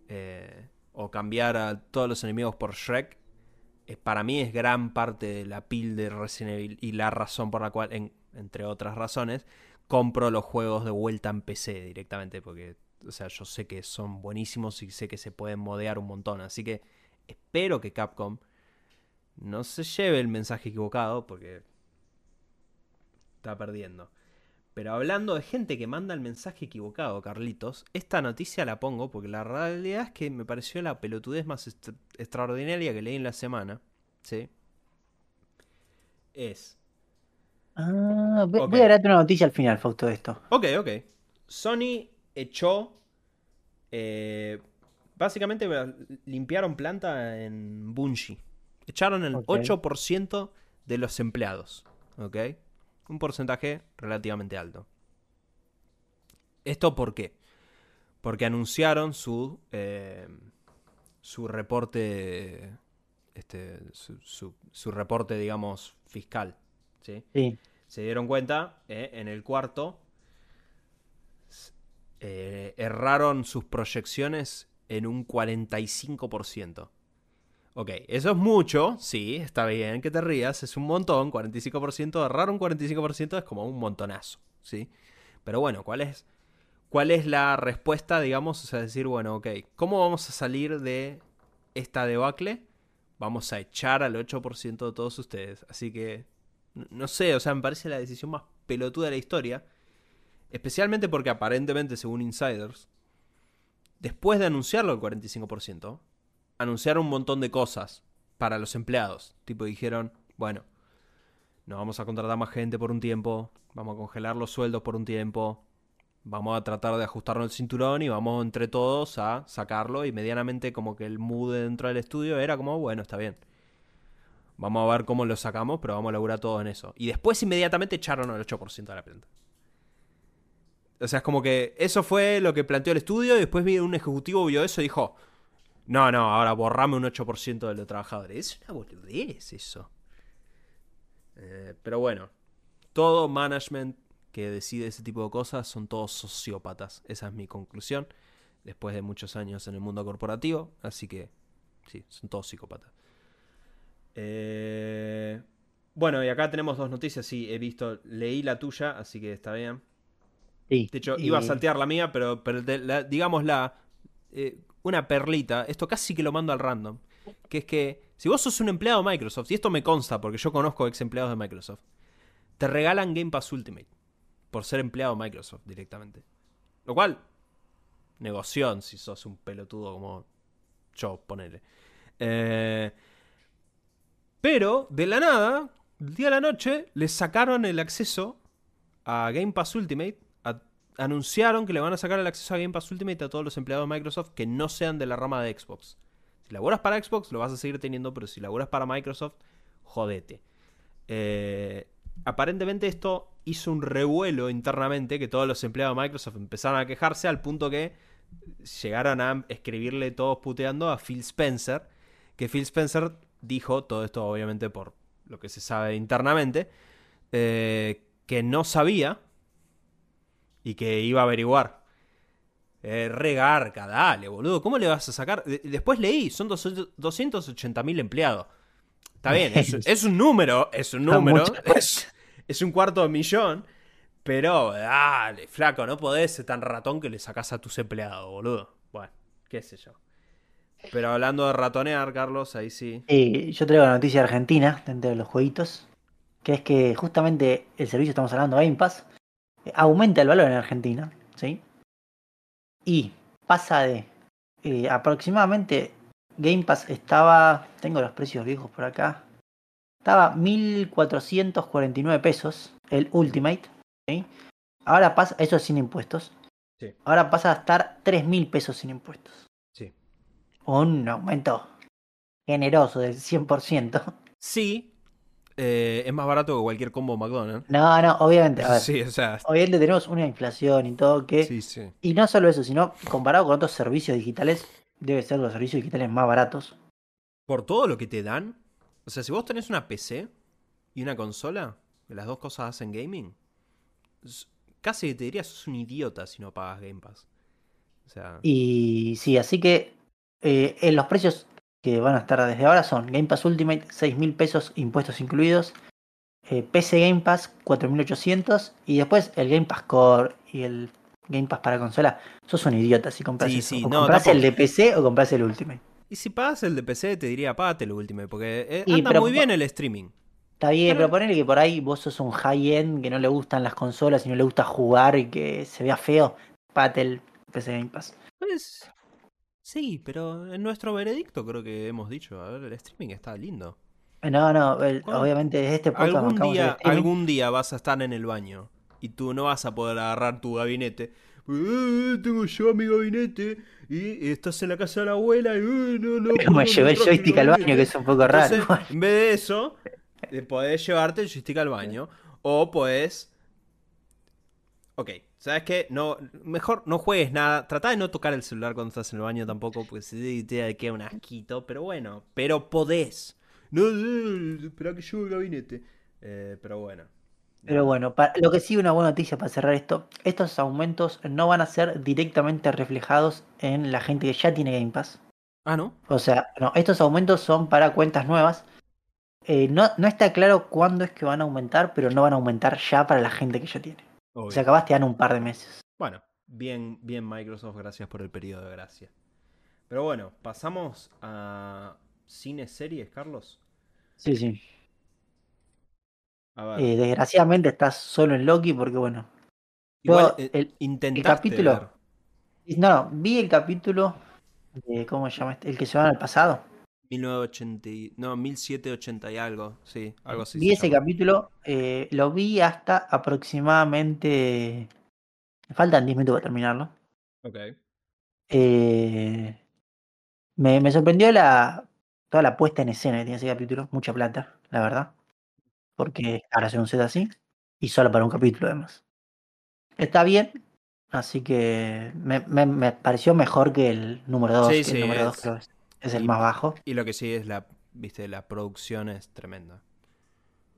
eh, o cambiar a todos los enemigos por Shrek, para mí es gran parte de la pil de Resident Evil y la razón por la cual, en- entre otras razones, compro los juegos de vuelta en PC directamente, porque, o sea, yo sé que son buenísimos y sé que se pueden modear un montón, así que espero que Capcom no se lleve el mensaje equivocado, porque está perdiendo. Pero hablando de gente que manda el mensaje equivocado, Carlitos, esta noticia la pongo porque la realidad es que me pareció la pelotudez más extraordinaria que leí en la semana. ¿Sí? Es. Ah, voy, a darte una noticia al final, Fausto, de esto. Ok, ok. Sony echó. eh, básicamente limpiaron planta en Bungie. Echaron el Ok. 8% de los empleados. ¿Ok? Un porcentaje relativamente alto. ¿Esto por qué? Porque anunciaron su. eh, su reporte. Este. Su, su- su reporte, digamos, fiscal. ¿Sí? Sí. se dieron cuenta eh, en el cuarto eh, erraron sus proyecciones en un 45%. Ok, eso es mucho, sí, está bien que te rías, es un montón, 45%, errar un 45% es como un montonazo, ¿sí? Pero bueno, ¿cuál es, cuál es la respuesta, digamos? O sea, decir, bueno, ok, ¿cómo vamos a salir de esta debacle? Vamos a echar al 8% de todos ustedes. Así que, no sé, o sea, me parece la decisión más pelotuda de la historia. Especialmente porque aparentemente, según insiders, después de anunciarlo el 45%, anunciaron un montón de cosas para los empleados. Tipo, dijeron, bueno, no vamos a contratar más gente por un tiempo, vamos a congelar los sueldos por un tiempo, vamos a tratar de ajustarnos el cinturón y vamos entre todos a sacarlo y medianamente como que el mood dentro del estudio era como, bueno, está bien. Vamos a ver cómo lo sacamos, pero vamos a laburar todo en eso. Y después inmediatamente echaron el 8% de la planta. O sea, es como que eso fue lo que planteó el estudio y después un ejecutivo vio eso y dijo, no, no, ahora borrame un 8% de los trabajadores. Es una boludez eso. Eh, pero bueno, todo management que decide ese tipo de cosas son todos sociópatas. Esa es mi conclusión. Después de muchos años en el mundo corporativo. Así que, sí, son todos psicópatas. Eh, bueno, y acá tenemos dos noticias. Sí, he visto, leí la tuya, así que está bien. Sí. De hecho, Y- iba a saltear la mía, pero, pero de la- digamos la. eh, una perlita. Esto casi que lo mando al random. Que es que si vos sos un empleado de Microsoft, y esto me consta porque yo conozco ex empleados de Microsoft, te regalan Game Pass Ultimate por ser empleado de Microsoft directamente. Lo cual, negoción si sos un pelotudo como yo, ponele. Eh, pero, de la nada, día a la noche, les sacaron el acceso a Game Pass Ultimate. Anunciaron que le van a sacar el acceso a Game Pass Ultimate a todos los empleados de Microsoft que no sean de la rama de Xbox. Si laburas para Xbox, lo vas a seguir teniendo, pero si laburas para Microsoft, jodete. Eh, aparentemente esto hizo un revuelo internamente que todos los empleados de Microsoft empezaron a quejarse al punto que llegaron a escribirle todos puteando a Phil Spencer, que Phil Spencer dijo, todo esto obviamente por lo que se sabe internamente, eh, que no sabía y que iba a averiguar. Eh, regarca, dale, boludo. ¿Cómo le vas a sacar? De- Después leí, son 280 mil empleados. Está bien, es, es un número, es un número, es, es un cuarto de millón. Pero, dale, flaco, no podés ser tan ratón que le sacás a tus empleados, boludo. Bueno, qué sé yo. Pero hablando de ratonear, Carlos, ahí sí. Y yo traigo la noticia argentina dentro de los jueguitos, que es que justamente el servicio, estamos hablando, Game Pass, aumenta el valor en Argentina, ¿sí? Y pasa de eh, aproximadamente, Game Pass estaba, tengo los precios viejos por acá, estaba 1.449 pesos el Ultimate, ¿sí? Ahora pasa, eso es sin impuestos, Sí. ahora pasa a estar 3.000 pesos sin impuestos. Sí. Un aumento generoso del 100%. Sí, eh, es más barato que cualquier combo McDonald's. No, no, obviamente, a ver, Sí, o sea, obviamente tenemos una inflación y todo que... sí, sí. Y no solo eso, sino comparado con otros servicios digitales, debe ser los servicios digitales más baratos. Por todo lo que te dan, o sea, si vos tenés una PC y una consola, que las dos cosas hacen gaming, casi te diría sos un idiota si no pagas Game Pass. O sea, Y sí, así que eh, en los precios que van a estar desde ahora son Game Pass Ultimate, 6 mil pesos, impuestos incluidos. eh, PC Game Pass, 4.800. Y después el Game Pass Core y el Game Pass para consola. Sos un idiota si compras Sí, sí, o no, compras el de PC o compras el Ultimate. y si pagas el de PC, te diría pagate lo último, porque eh, anda pero- muy bien el streaming. Está bien, Pero- ponele que por ahí vos sos un high-end que no le gustan las consolas y no le gusta jugar y que se vea feo. Pate el PC Game Pass. Pues sí, pero en nuestro veredicto creo que hemos dicho, a ver, el streaming está lindo. No, no, el- obviamente este podcast Algún día, algún día vas a estar en el baño y tú no vas a poder agarrar tu gabinete. "Eh, tengo yo mi gabinete y estás en la casa de la abuela y "Eh, no, no. Me puedo llevé el joystick al baño, gabinete". que es un poco raro. Entonces, en vez de eso, eh, podés llevarte el joystick al baño. O podés. Ok, ¿sabes qué? No, mejor no juegues nada. Trata de no tocar el celular cuando estás en el baño tampoco, porque si te queda un asquito. Pero bueno, pero podés. No, no, espera que llegue el gabinete. Eh, pero bueno. Pero bueno, lo que sí una buena noticia para cerrar esto, estos aumentos no van a ser directamente reflejados en la gente que ya tiene Game Pass. Ah, ¿no? O sea, no, estos aumentos son para cuentas nuevas. Eh, no, no está claro cuándo es que van a aumentar, pero no van a aumentar ya para la gente que ya tiene. Obvio. O sea, acabas te dan un par de meses. Bueno, bien, bien Microsoft, gracias por el periodo de gracia. Pero bueno, pasamos a cine series, Carlos. Sí, sí. A ver. Eh, desgraciadamente estás solo en Loki porque, bueno. Igual, yo eh, el- intentaste capítulo- ver No, no, vi el capítulo de, ¿cómo se llama? este? El que se va al pasado. 1980 y- no, 1780 y algo, sí, algo así. vi se ese capítulo, eh, lo vi hasta aproximadamente... Me faltan 10 minutos para terminarlo. Ok. Eh, me, me sorprendió la, toda la puesta en escena que tiene ese capítulo. Mucha plata, la verdad. Porque ahora hacer un set así. Y solo para un capítulo además. Está bien. Así que me, me- me pareció mejor que el número 2. Sí, sí, número 2 es- es, el y- más bajo. Y lo que sí es la, viste, la producción es tremenda.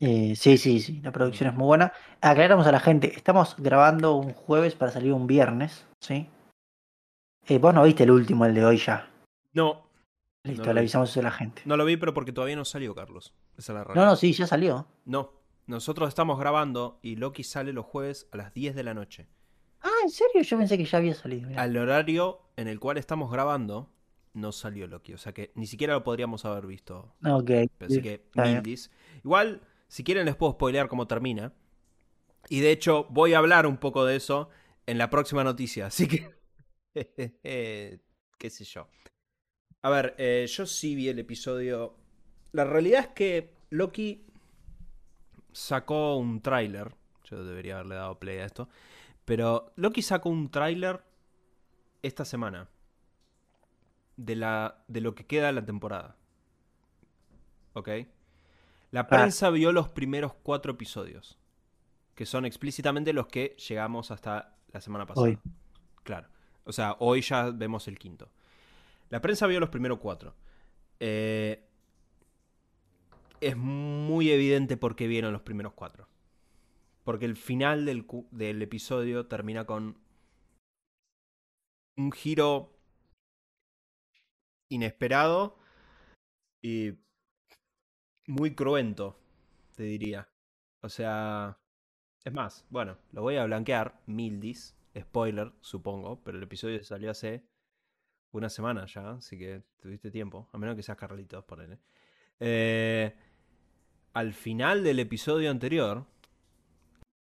Eh, sí, sí, sí. La producción es muy buena. Aclaramos a la gente. Estamos grabando un jueves para salir un viernes. ¿Sí? Eh, vos no viste el último, el de hoy ya. No, Listo, le vi. avisamos eso a la gente. no lo vi, pero porque todavía no salió, Carlos. Esa es la No, realidad. no, sí, ya salió. No, nosotros estamos grabando y Loki sale los jueves a las 10 de la noche. Ah, ¿en serio? Yo pensé que ya había salido. mirá. Al horario en el cual estamos grabando, no salió Loki. O sea que ni siquiera lo podríamos haber visto. Ok. Así que, mildis. Igual, si quieren les puedo spoilear cómo termina. Y de hecho, voy a hablar un poco de eso en la próxima noticia. Así que. qué sé yo. A ver, eh, yo sí vi el episodio. La realidad es que Loki sacó un tráiler. Yo debería haberle dado play a esto. Pero Loki sacó un tráiler esta semana. De, la, de lo que queda de la temporada. ¿Ok? La Ah. prensa vio los primeros cuatro episodios. Que son explícitamente los que llegamos hasta la semana pasada. Hoy. Claro. O sea, hoy ya vemos el quinto. La prensa vio los primeros cuatro. Eh, es muy evidente por qué vieron los primeros cuatro. Porque el final del, del episodio termina con un giro inesperado y muy cruento, te diría. O sea, es más, bueno, lo voy a blanquear, Mildis, spoiler, supongo, pero el episodio salió hace una semana ya, así que tuviste tiempo, a menos que seas Carlitos, ponele. Eh, al final del episodio anterior,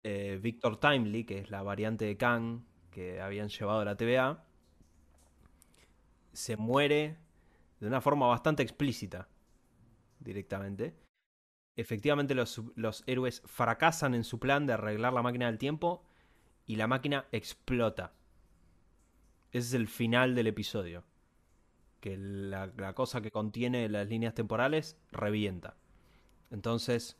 eh, Victor Timely, que es la variante de Kang que habían llevado a la TVA, se muere de una forma bastante explícita, directamente. Efectivamente, los, los héroes fracasan en su plan de arreglar la máquina del tiempo y la máquina explota. Ese es el final del episodio. Que la, la cosa que contiene las líneas temporales revienta. Entonces,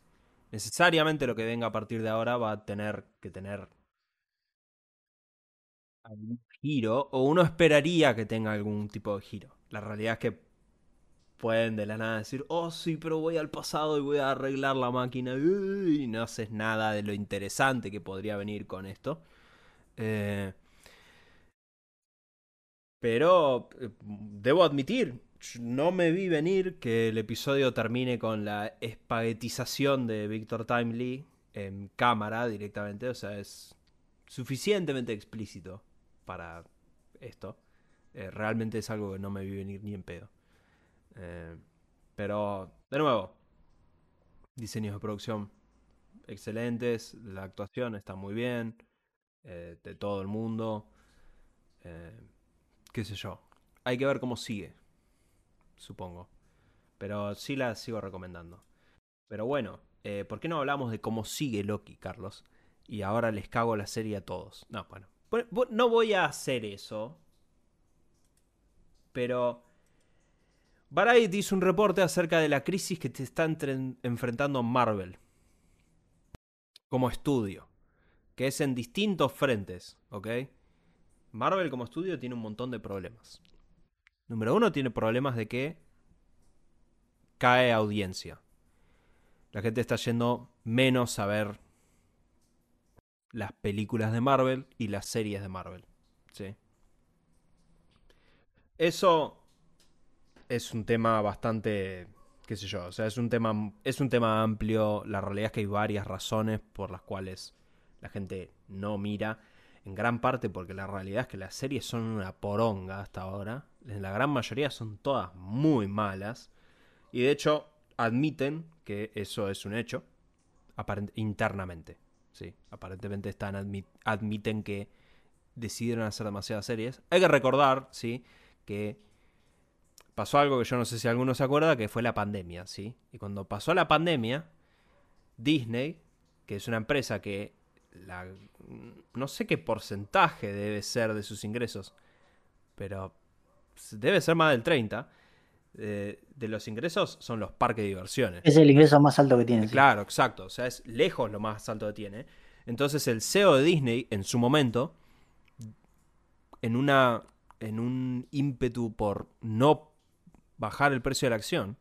necesariamente lo que venga a partir de ahora va a tener que tener algún giro, o uno esperaría que tenga algún tipo de giro. La realidad es que pueden de la nada decir, oh sí, pero voy al pasado y voy a arreglar la máquina, y no haces nada de lo interesante que podría venir con esto. Eh, pero eh, debo admitir, no me vi venir que el episodio termine con la espaguetización de Victor Timely en cámara directamente. O sea, es suficientemente explícito para esto. Eh, realmente es algo que no me vi venir ni en pedo. Eh, pero, de nuevo, diseños de producción excelentes, la actuación está muy bien, eh, de todo el mundo. Eh, qué sé yo. Hay que ver cómo sigue, supongo. Pero sí la sigo recomendando. Pero bueno, ¿por qué no hablamos de cómo sigue Loki, Carlos? Y ahora les cago la serie a todos. No, bueno. Bu- bu- No voy a hacer eso. Pero Variety hizo un reporte acerca de la crisis que te está enfrentando Marvel como estudio, que es en distintos frentes, ¿ok? Marvel como estudio tiene un montón de problemas. Número uno, tiene problemas de que cae audiencia. La gente está yendo menos a ver las películas de Marvel y las series de Marvel. ¿sí? Eso es un tema bastante, qué sé yo, o sea, es un tema, es un tema amplio. La realidad es que hay varias razones por las cuales la gente no mira. En gran parte porque la realidad es que las series son una poronga hasta ahora. En la gran mayoría son todas muy malas. Y de hecho admiten que eso es un hecho internamente. Sí, aparentemente están admi- admiten que decidieron hacer demasiadas series. Hay que recordar, sí, que pasó algo que yo no sé si alguno se acuerda, que fue la pandemia, ¿sí? Y cuando pasó la pandemia, Disney, que es una empresa que la, no sé qué porcentaje debe ser de sus ingresos, pero debe ser más del 30, eh, de los ingresos son los parques de diversiones. Es el ingreso más alto que tiene. sí. Claro, exacto. O sea, es lejos lo más alto que tiene. Entonces el CEO de Disney, en su momento, en una. en un ímpetu por no bajar el precio de la acción,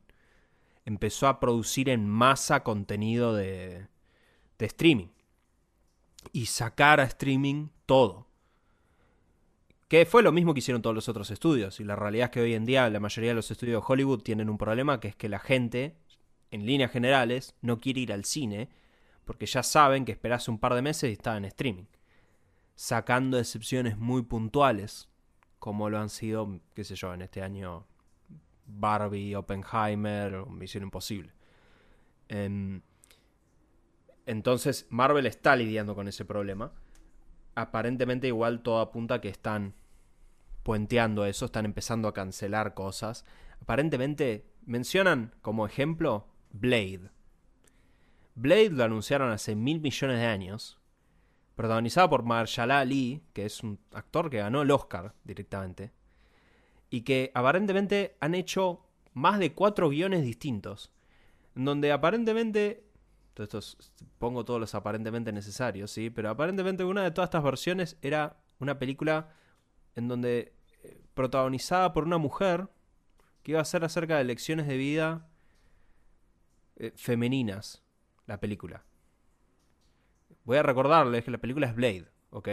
empezó a producir en masa contenido de, de streaming. Y sacar a streaming todo. Que fue lo mismo que hicieron todos los otros estudios. Y la realidad es que hoy en día la mayoría de los estudios de Hollywood tienen un problema que es que la gente, en líneas generales, no quiere ir al cine porque ya saben que esperás un par de meses y está en streaming. Sacando excepciones muy puntuales, como lo han sido, qué sé yo, en este año Barbie, Oppenheimer Misión Imposible. Em, entonces Marvel está lidiando con ese problema. Aparentemente igual todo apunta que están puenteando eso, están empezando a cancelar cosas. Aparentemente mencionan como ejemplo Blade. Blade lo anunciaron hace mil millones de años. Protagonizada por Marshall Ali, que es un actor que ganó el Oscar directamente. Y que aparentemente han hecho más de cuatro guiones distintos. Donde aparentemente. Estos, pongo todos los aparentemente necesarios, ¿sí? Pero aparentemente una de todas estas versiones era una película en donde eh, protagonizada por una mujer que iba a ser acerca de lecciones de vida eh, femeninas, la película. Voy a recordarles que la película es Blade, ¿ok?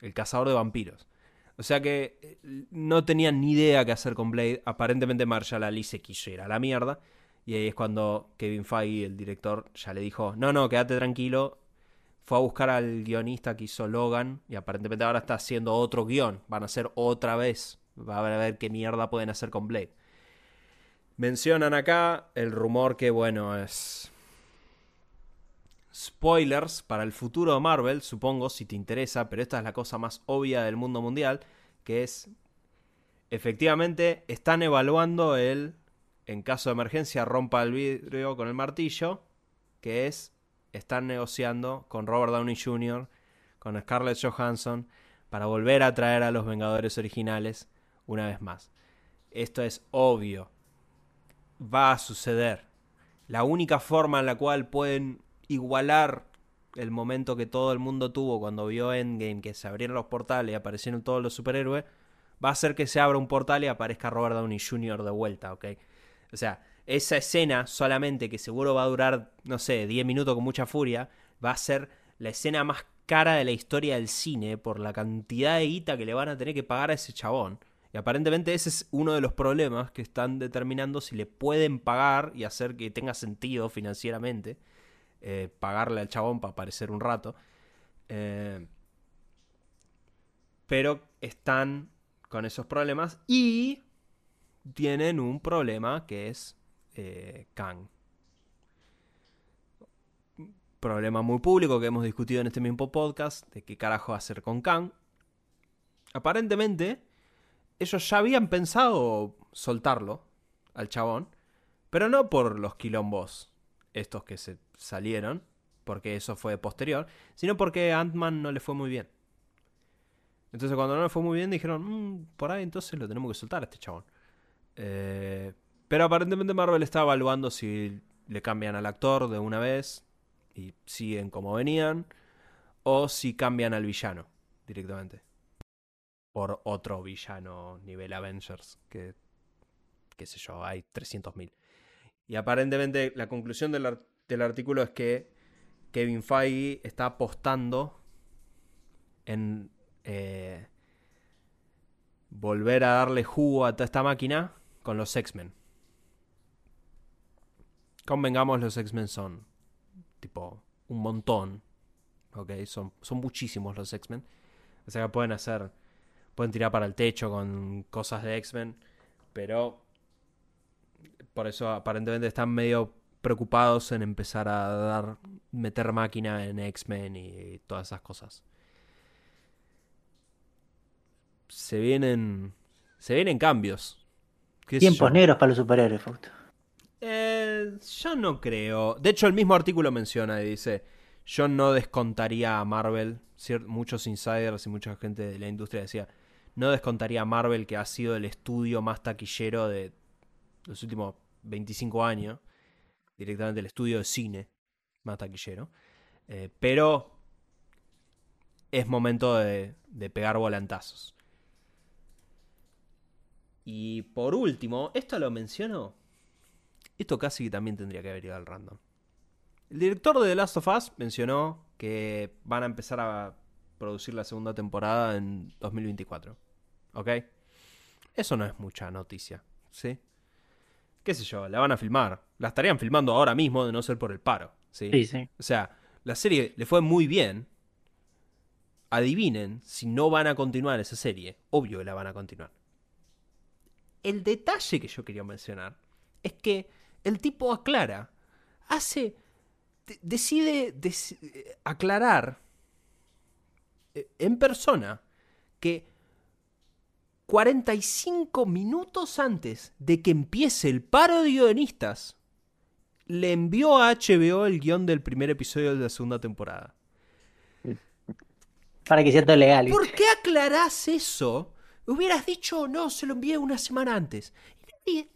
El cazador de vampiros. O sea que eh, no tenían ni idea qué hacer con Blade. Aparentemente Marshall Ali se quiso ir a la mierda. Y ahí es cuando Kevin Feige, el director, ya le dijo, no, no, quédate tranquilo. Fue a buscar al guionista que hizo Logan y aparentemente ahora está haciendo otro guion. Van a hacer otra vez. Va a ver qué mierda pueden hacer con Blade. Mencionan acá el rumor que, bueno, es... Spoilers para el futuro de Marvel, supongo, si te interesa, pero esta es la cosa más obvia del mundo mundial, que es, efectivamente, están evaluando el, en caso de emergencia, rompa el vidrio con el martillo, que es, están negociando con Robert Downey Jr., con Scarlett Johansson, para volver a traer a los Vengadores originales una vez más. Esto es obvio. Va a suceder. La única forma en la cual pueden igualar el momento que todo el mundo tuvo cuando vio Endgame, que se abrieron los portales y aparecieron todos los superhéroes, va a ser que se abra un portal y aparezca Robert Downey Jr. de vuelta, ¿ok? O sea, esa escena solamente, que seguro va a durar, no sé, 10 minutos con mucha furia, va a ser la escena más cara de la historia del cine por la cantidad de guita que le van a tener que pagar a ese chabón. Y aparentemente ese es uno de los problemas que están determinando si le pueden pagar y hacer que tenga sentido financieramente. Eh, pagarle al chabón para aparecer un rato. Eh, pero están con esos problemas y tienen un problema que es eh, Kang. Problema muy público que hemos discutido en este mismo podcast de qué carajo hacer con Kang. Aparentemente, ellos ya habían pensado soltarlo al chabón, pero no por los quilombos estos que se salieron, porque eso fue posterior, sino porque Ant-Man no le fue muy bien. Entonces cuando no le fue muy bien dijeron, mm, por ahí entonces lo tenemos que soltar a este chabón. Eh, pero aparentemente Marvel está evaluando si le cambian al actor de una vez y siguen como venían, o si cambian al villano directamente. Por otro villano nivel Avengers, que qué sé yo, hay 300.000. Y aparentemente la conclusión del, del artículo es que Kevin Feige está apostando en eh, volver a darle jugo a toda esta máquina con los X-Men. Convengamos, los X-Men son tipo un montón. Ok, son, son muchísimos los X-Men. O sea que pueden hacer, pueden tirar para el techo con cosas de X-Men, pero por eso aparentemente están medio preocupados en empezar a dar meter máquina en X-Men y todas esas cosas. Se vienen se vienen cambios. Tiempos negros para los superhéroes, Fausto. Eh, yo no creo. De hecho, el mismo artículo menciona y dice: Yo no descontaría a Marvel. Muchos insiders y mucha gente de la industria decía: No descontaría a Marvel, que ha sido el estudio más taquillero de los últimos 25 años directamente el estudio de cine más taquillero. Eh, pero es momento de, pegar volantazos. Y por último, esto lo menciono. Esto casi también tendría que haber ido al random. El director de The Last of Us mencionó que van a empezar a producir la segunda temporada en 2024. ¿Ok? Eso no es mucha noticia, ¿sí? Qué sé yo, la van a filmar. La estarían filmando ahora mismo de no ser por el paro. ¿sí? Sí, sí. O sea, la serie le fue muy bien. Adivinen si no van a continuar esa serie. Obvio que la van a continuar. El detalle que yo quería mencionar es que el tipo aclara. Hace decide aclarar eh, en persona que 45 minutos antes de que empiece el paro de guionistas, le envió a HBO el guion del primer episodio de la segunda temporada. Para que sea todo legal. ¿Por qué aclarás eso? Hubieras dicho, no, se lo envié una semana antes. Nadie,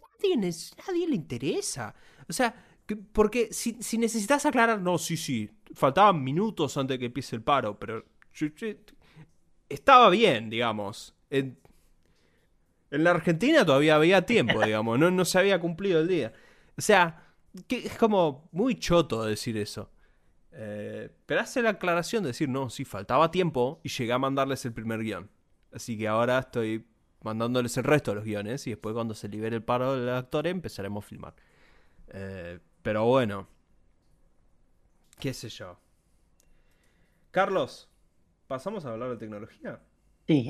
nadie, le interesa. O sea, porque si, si, necesitas aclarar, no, sí, sí, faltaban minutos antes de que empiece el paro, pero estaba bien, digamos. En, la Argentina todavía había tiempo, digamos, no, no se había cumplido el día. O sea, que es como muy choto decir eso. Eh, pero hace la aclaración de decir, no, sí, faltaba tiempo y llegué a mandarles el primer guion. Así que ahora estoy mandándoles el resto de los guiones y después cuando se libere el paro del actor empezaremos a filmar. Eh, pero bueno, qué sé yo. Carlos, ¿pasamos a hablar de tecnología? Sí,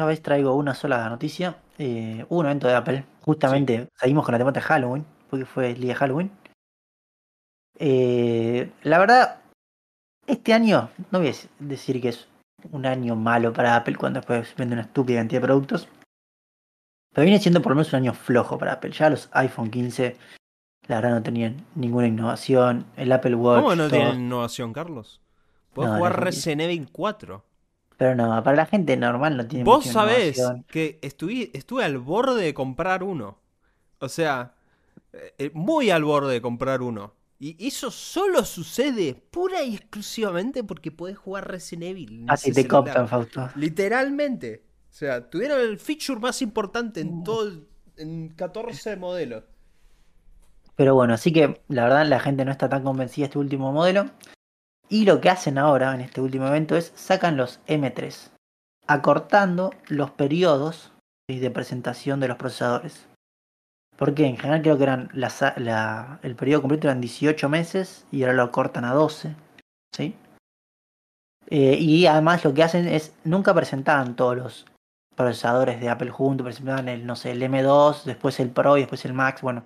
esta vez traigo una sola noticia. Eh, un evento de Apple. Justamente seguimos con la temática de Halloween, porque fue el día de Halloween. Eh, la verdad, este año, no voy a decir que es un año malo para Apple cuando después vende una estúpida cantidad de productos. Pero viene siendo por lo menos un año flojo para Apple. Ya los iPhone 15, la verdad, no tenían ninguna innovación. El Apple Watch. ¿Cómo no tienen innovación, Carlos? Puedes jugar Resident Evil 4. Pero no, para la gente normal no tiene Vos sabés que estuve, estuve al borde de comprar uno. O sea, eh, muy al borde de comprar uno. Y eso solo sucede pura y exclusivamente porque puedes jugar Resident Evil. Así te copian, Fausto. Literalmente. O sea, tuvieron el feature más importante en todo en 14 modelos. Pero bueno, así que la verdad la gente no está tan convencida de este último modelo. Y lo que hacen ahora en este último evento es sacan los M3, acortando los periodos de presentación de los procesadores. Porque en general creo que eran el periodo completo eran 18 meses y ahora lo cortan a 12. ¿sí? Eh, y además lo que hacen es, nunca presentaban todos los procesadores de Apple juntos, presentaban el, no sé, el M2, después el Pro y después el Max. Bueno,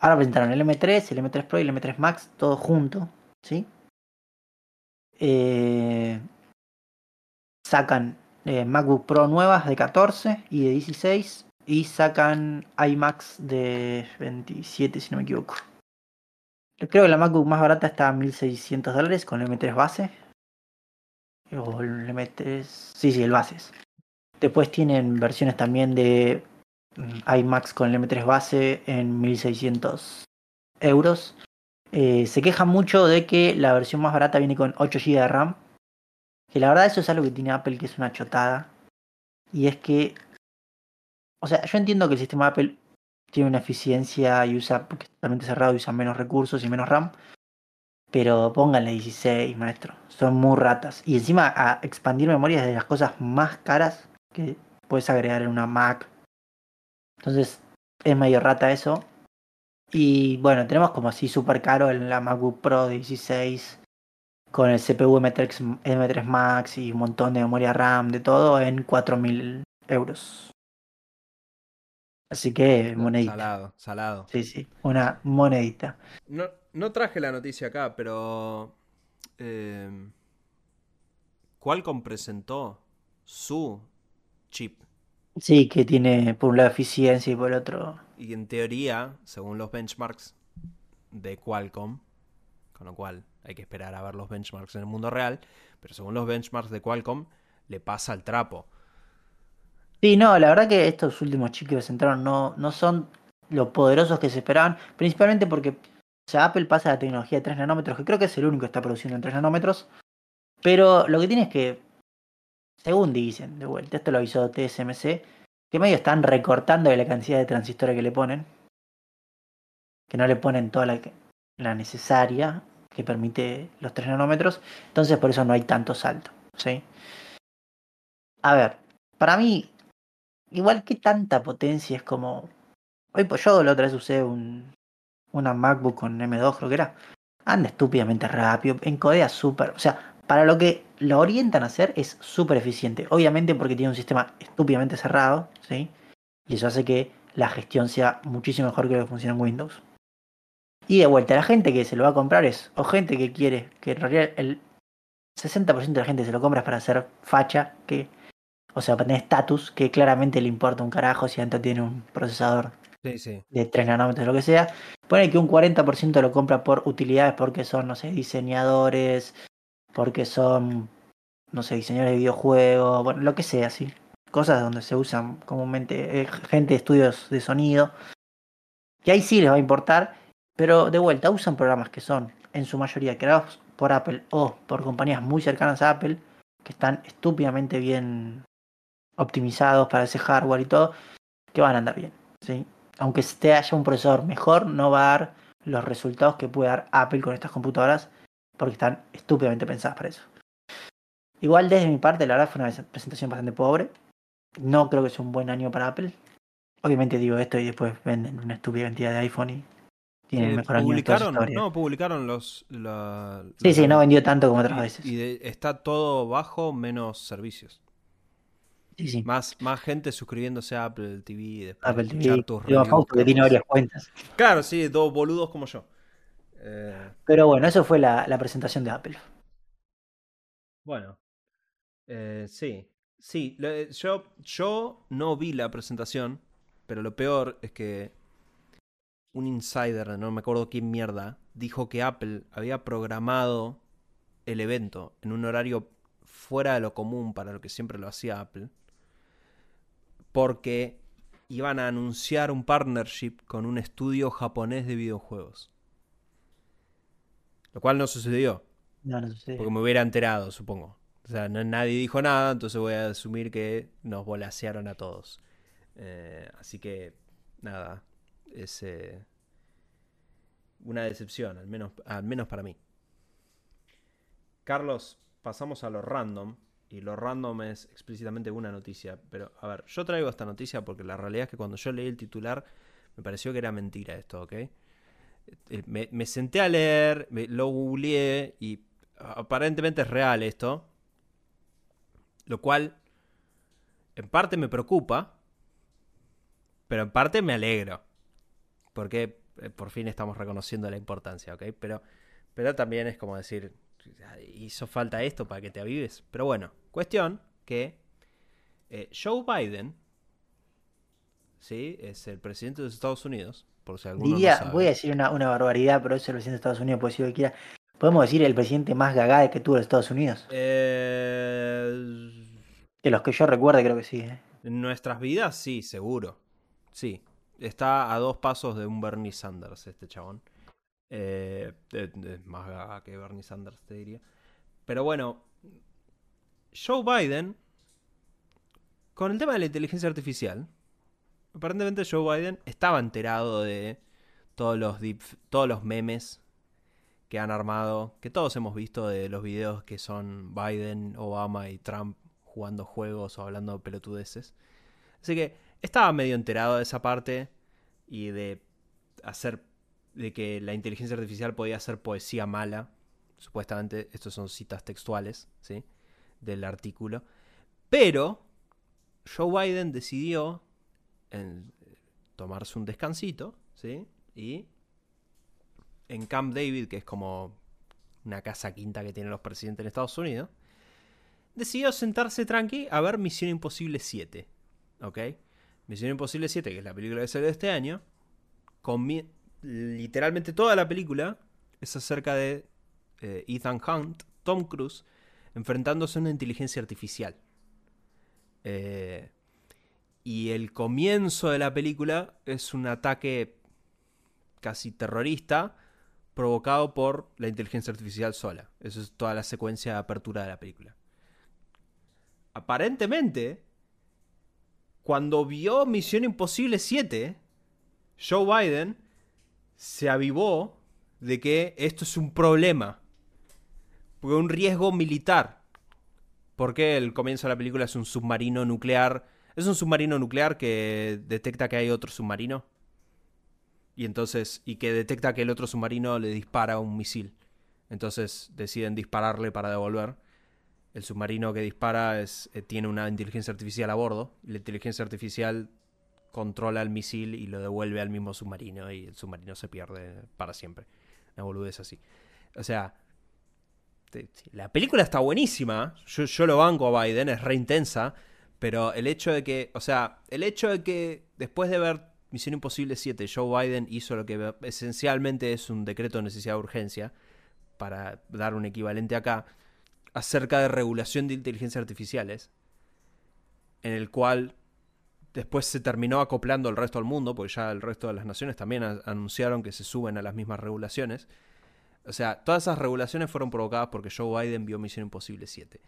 ahora presentaron el M3, el M3 Pro y el M3 Max, todo junto. ¿sí? Eh, sacan eh, MacBook Pro nuevas de 14 y de 16 y sacan iMacs de 27 si no me equivoco. Creo que la MacBook más barata está a 1600 dólares con el M3 base. O el M3... Sí, sí, el base. Después tienen versiones también de mm, iMacs con el M3 base en 1600 euros. Eh, se queja mucho de que la versión más barata viene con 8 GB de RAM. Que la verdad eso es algo que tiene Apple que es una chotada. Y es que... O sea, yo entiendo que el sistema Apple tiene una eficiencia y usa, porque es totalmente cerrado y usa menos recursos y menos RAM. Pero pónganle 16, maestro. Son muy ratas. Y encima a expandir memoria es de las cosas más caras que puedes agregar en una Mac. Entonces es medio rata eso. Y bueno, tenemos como así súper caro en la MacBook Pro 16 con el CPU M3, M3 Max y un montón de memoria RAM, de todo, en 4.000 euros. Así que monedita. Salado, salado. Sí, sí, una monedita. No, no traje la noticia acá, pero... Eh, Qualcomm presentó su chip Sí, que tiene por un lado eficiencia y por el otro. Y en teoría, según los benchmarks de Qualcomm, con lo cual hay que esperar a ver los benchmarks en el mundo real, pero según los benchmarks de Qualcomm, le pasa el trapo. Sí, no, la verdad que estos últimos chips que presentaron no, no son lo poderosos que se esperaban, principalmente porque Apple pasa la tecnología de 3 nanómetros, que creo que es el único que está produciendo en 3 nanómetros, pero lo que tiene es que según dicen, de vuelta, esto lo avisó TSMC, que medio están recortando la cantidad de transistores que le ponen, que no le ponen toda la, necesaria que permite los 3 nanómetros, entonces por eso no hay tanto salto. ¿sí? A ver, para mí, igual que tanta potencia es como... Hoy pues yo la otra vez usé un, una MacBook con M2 creo que era. Anda estúpidamente rápido, encodea súper... O sea, para lo que lo orientan a hacer es súper eficiente. Obviamente porque tiene un sistema estúpidamente cerrado, ¿sí? Y eso hace que la gestión sea muchísimo mejor que lo que funciona en Windows. Y de vuelta, la gente que se lo va a comprar es o gente que quiere, que en realidad el 60% de la gente se lo compra para hacer facha, que, o sea, para tener estatus, que claramente le importa un carajo si adentro tiene un procesador Sí, sí. de 3 nanómetros, lo que sea. Pone que un 40% lo compra por utilidades porque son, no sé, diseñadores, porque son, no sé, diseñadores de videojuegos, bueno, lo que sea, sí. Cosas donde se usan comúnmente eh, gente de estudios de sonido. Y ahí sí les va a importar, pero de vuelta usan programas que son en su mayoría creados por Apple o por compañías muy cercanas a Apple, que están estúpidamente bien optimizados para ese hardware y todo, que van a andar bien. ¿sí? Aunque esté haya un procesador mejor, no va a dar los resultados que puede dar Apple con estas computadoras, porque están estúpidamente pensadas para eso. Igual desde mi parte, la verdad fue una presentación bastante pobre. No creo que sea un buen año para Apple. Obviamente digo esto y después venden una estúpida cantidad de iPhone y tienen el Eh, mejor año publicaron, historia. no, publicaron los... la- Sí, sí, no vendió tanto como otras y- veces. Y de- está todo bajo menos servicios. Sí, sí. Más, más gente suscribiéndose a Apple TV después Apple TV. tus Digo, reviews, Fausto, que tiene varias cuentas. Claro, sí, dos boludos como yo. Pero bueno, eso fue la, presentación de Apple. bueno, eh, sí, sí. eh, yo, yo no vi la presentación, pero lo peor es que un insider, no me acuerdo quién mierda, dijo que Apple había programado el evento en un horario fuera de lo común para lo que siempre lo hacía Apple, porque iban a anunciar un partnership con un estudio japonés de videojuegos. Lo cual no sucedió. No, no sucede. Porque me hubiera enterado, supongo. O sea, no- nadie dijo nada, entonces voy a asumir que nos volasearon a todos. Eh, así que, nada, es eh, una decepción, al menos, al menos para mí. Carlos, pasamos a lo random. Y lo random es explícitamente una noticia. Pero, a ver, yo traigo esta noticia porque la realidad es que cuando yo leí el titular me pareció que era mentira esto, ¿ok? Eh, Me, senté a leer, lo googleé y aparentemente es real esto. Lo cual en parte me preocupa, pero en parte me alegro. Porque eh, por fin estamos reconociendo la importancia, ¿ok? Pero, pero también es como decir, hizo falta esto para que te avives. Pero bueno, cuestión que eh, Joe Biden, ¿sí? Es el presidente de los Estados Unidos, por si alguno Diría, no sabe. voy a decir una, una barbaridad, pero es el presidente de Estados Unidos, puede decir lo que quiera. Podemos decir el presidente más gagá que tuvo los Estados Unidos. Eh, De los que yo recuerde, creo que sí. ¿eh? En nuestras vidas, sí, seguro. Sí. Está a dos pasos de un Bernie Sanders, este chabón. Eh, más gaga que Bernie Sanders, te diría. Pero bueno, Joe Biden, con el tema de la inteligencia artificial, aparentemente Joe Biden estaba enterado de todos los, deep- todos los memes que han armado, que todos hemos visto de los videos que son Biden, Obama y Trump jugando juegos o hablando pelotudeces. Así que estaba medio enterado de esa parte y de hacer de que la inteligencia artificial podía hacer poesía mala. Supuestamente, estos son citas textuales, ¿sí? Del artículo. Pero Joe Biden decidió en, tomarse un descansito, ¿sí? Y en Camp David, que es como una casa quinta que tienen los presidentes en Estados Unidos, decidió sentarse tranqui a ver Misión Imposible 7. ¿Ok? Misión Imposible 7, que es la película que salió este año, comie- literalmente toda la película es acerca de eh, Ethan Hunt, Tom Cruise, enfrentándose a una inteligencia artificial. Eh, y el comienzo de la película es un ataque casi terrorista provocado por la inteligencia artificial sola. Eso es toda la secuencia de apertura de la película. Aparentemente, cuando vio Misión Imposible 7, Joe Biden se avivó de que esto es un problema. Un riesgo militar. Porque el comienzo de la película es un submarino nuclear. Es un submarino nuclear que detecta que hay otro submarino. Y entonces. Y que detecta que el otro submarino le dispara un misil. Entonces deciden dispararle para devolver. El submarino que dispara es, eh, tiene una inteligencia artificial a bordo. La inteligencia artificial controla el misil y lo devuelve al mismo submarino y el submarino se pierde para siempre. Una boludez así. O sea, la película está buenísima. Yo, yo lo banco a Biden, es re intensa. Pero el hecho de que, o sea, el hecho de que después de ver Misión Imposible 7, Joe Biden hizo lo que esencialmente es un decreto de necesidad de urgencia, para dar un equivalente acá, acerca de regulación de inteligencias artificiales, en el cual después se terminó acoplando el resto del mundo, porque ya el resto de las naciones también anunciaron que se suben a las mismas regulaciones. O sea, todas esas regulaciones fueron provocadas porque Joe Biden vio Misión Imposible 7.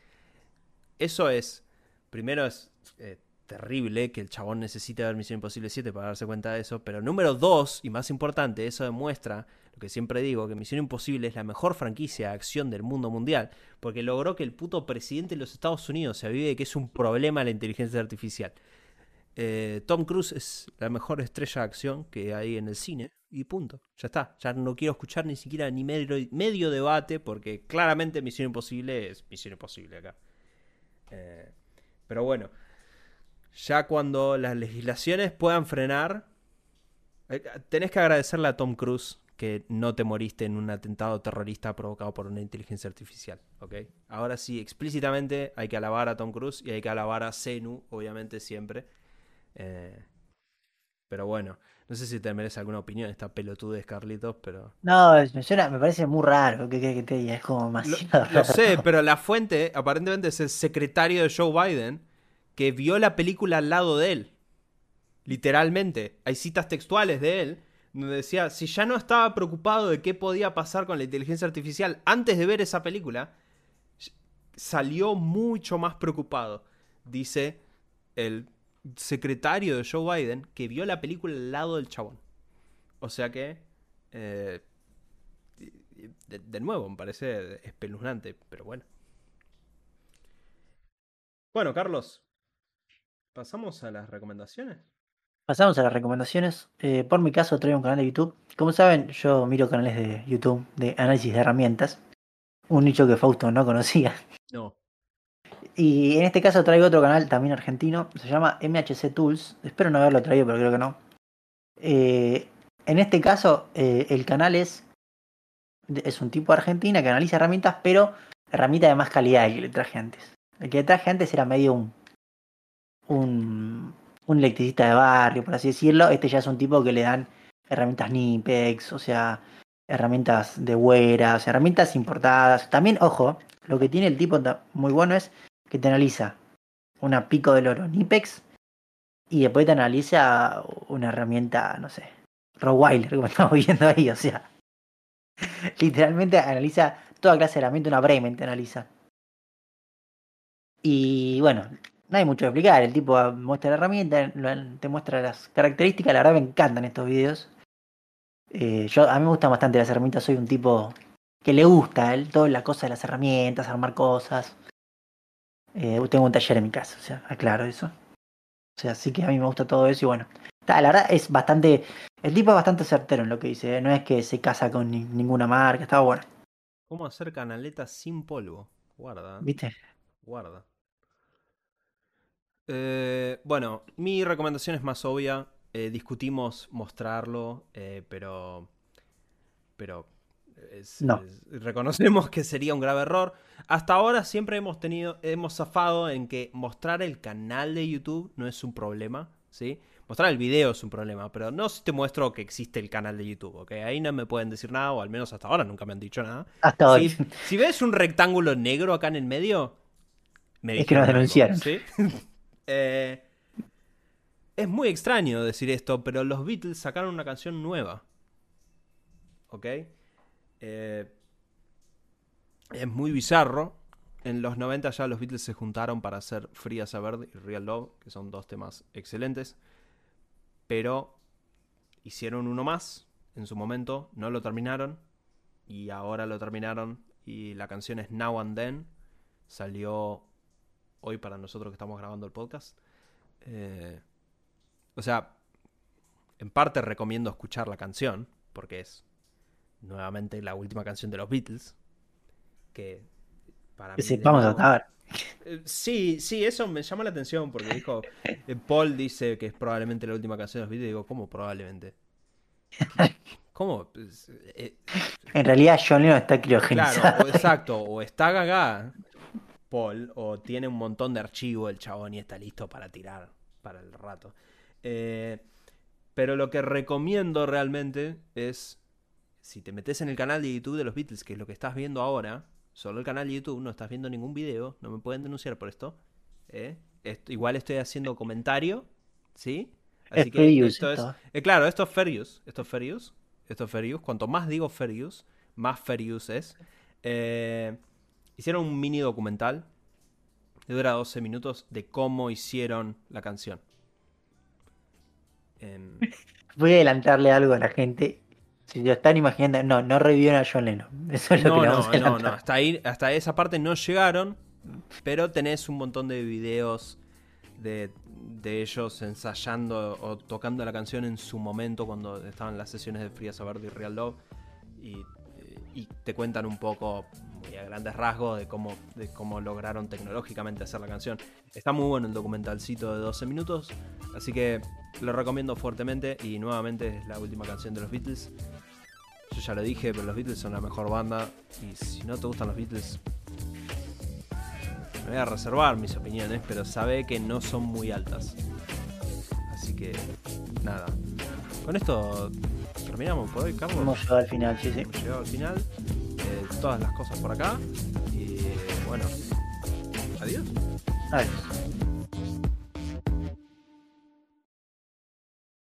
Eso es, primero es eh, terrible que el chabón necesite ver Misión Imposible 7 para darse cuenta de eso, pero número dos, y más importante, eso demuestra lo que siempre digo, que Misión Imposible es la mejor franquicia de acción del mundo mundial, porque logró que el puto presidente de los Estados Unidos se avive de que es un problema la inteligencia artificial. Eh, Tom Cruise es la mejor estrella de acción que hay en el cine y punto. Ya está. Ya no quiero escuchar ni siquiera ni medio, debate porque claramente Misión Imposible es Misión Imposible acá. Eh, pero bueno, ya cuando las legislaciones puedan frenar, eh, tenés que agradecerle a Tom Cruise que no te moriste en un atentado terrorista provocado por una inteligencia artificial. Ahora sí, explícitamente hay que alabar a Tom Cruise y hay que alabar a Zenu, obviamente siempre. Eh, pero bueno, no sé si te merece alguna opinión esta pelotudez, Carlitos, pero... No, me, suena, me parece muy raro que, que, te diga, es como más... Lo, lo sé, pero la fuente aparentemente es el secretario de Joe Biden que vio la película al lado de él. Literalmente. Hay citas textuales de él donde decía, si ya no estaba preocupado de qué podía pasar con la inteligencia artificial antes de ver esa película, salió mucho más preocupado, dice el secretario de Joe Biden, que vio la película al lado del chabón. O sea que, eh, de, nuevo, me parece espeluznante, pero bueno. Bueno, Carlos, ¿pasamos a las recomendaciones? Pasamos a las recomendaciones. Eh, por mi caso traigo un canal de YouTube. Como saben, yo miro canales de YouTube de análisis de herramientas. Un nicho que Fausto no conocía. No. Y en este caso traigo otro canal también argentino. Se llama MHC Tools. Espero no haberlo traído, pero creo que no. Eh, en este caso, eh, el canal es, es un tipo de Argentina que analiza herramientas, pero herramientas de más calidad que le traje antes. El que le traje antes era medio un, un un electricista de barrio, por así decirlo. Este ya es un tipo que le dan herramientas Nipex, o sea, herramientas de Huera, o sea, herramientas importadas. También, ojo, lo que tiene el tipo muy bueno es que te analiza una pico del oro Nipex y después te analiza una herramienta, no sé, Rottweiler, como estamos viendo ahí, o sea, literalmente analiza toda clase de herramienta, una Bremen te analiza. Y bueno, no hay mucho que explicar. El tipo muestra la herramienta, te muestra las características. La verdad me encantan estos videos. Eh, yo, a mí me gustan bastante las herramientas. Soy un tipo que le gusta el, toda la cosa de las herramientas, armar cosas. Eh, tengo un taller en mi casa, o sea, aclaro eso. O sea, sí que a mí me gusta todo eso y bueno. la verdad es bastante. El tipo es bastante certero en lo que dice. ¿eh? No es que se casa con ninguna marca, estaba bueno. ¿Cómo hacer canaletas sin polvo? Guarda. ¿Viste? Guarda. Eh, bueno, mi recomendación es más obvia. Eh, discutimos mostrarlo, eh, pero. Pero. reconocemos que sería un grave error. Hasta ahora siempre hemos tenido. Hemos zafado en que mostrar el canal de YouTube no es un problema. ¿Sí? Mostrar el video es un problema, pero no si te muestro que existe el canal de YouTube, ¿ok? Ahí no me pueden decir nada, o al menos hasta ahora nunca me han dicho nada. Hasta hoy. Si, ves un rectángulo negro acá en el medio, me es que nos denunciaron. ¿sí? Eh, es muy extraño decir esto, pero los Beatles sacaron una canción nueva. ¿Ok? Eh, es muy bizarro. En los 90 ya los Beatles se juntaron para hacer Free as a Bird y Real Love, que son dos temas excelentes. Pero hicieron uno más en su momento, no lo terminaron. Y ahora lo terminaron. Y la canción es Now and Then. Salió hoy para nosotros que estamos grabando el podcast. Eh, o sea, en parte recomiendo escuchar la canción, porque es nuevamente la última canción de los Beatles, que para mí, de nuevo, acabar. eh, Sí, sí, eso me llama la atención porque dijo, eh, Paul dice que es probablemente la última canción de los Beatles y digo, ¿cómo probablemente? ¿Cómo? Pues, eh, En realidad John Lennon está claro, criogenizado. o- exacto, o está gaga Paul, o tiene un montón de archivo el chabón y está listo para tirar para el rato. Eh, pero lo que recomiendo realmente es, si te metes en el canal de YouTube de los Beatles, que es lo que estás viendo ahora, solo el canal de YouTube, no estás viendo ningún video, no me pueden denunciar por esto. ¿eh? Esto- igual estoy haciendo comentario, ¿sí? Es fair use esto es, esto. eh, claro, esto es fair use, esto es fair use, esto es fair use. Cuanto más digo fair use, más fair use es. Eh, hicieron un mini documental que dura 12 minutos de cómo hicieron la canción. Em, Voy a adelantarle algo a la gente. Si lo están imaginando, no, no revivieron a John Lennon. Eso es lo no, que le no, vamos a no, no, hasta ahí, hasta esa parte no llegaron, pero tenés un montón de videos de, de ellos ensayando o tocando la canción en su momento cuando estaban las sesiones de Fría Verde y Real Love y, y te cuentan un poco muy a grandes rasgos de cómo, de cómo lograron tecnológicamente hacer la canción. Está muy bueno el documentalcito de 12 minutos, así que lo recomiendo fuertemente y nuevamente es la última canción de los Beatles. Yo ya lo dije, pero los Beatles son la mejor banda. Y si no te gustan los Beatles, me voy a reservar mis opiniones, pero sabe que no son muy altas. Así que, nada. Con esto terminamos por hoy, Carlos. Hemos llegado al final, sí, sí. Hemos llegado al final. Eh, todas las cosas por acá. Y bueno, adiós. Adiós.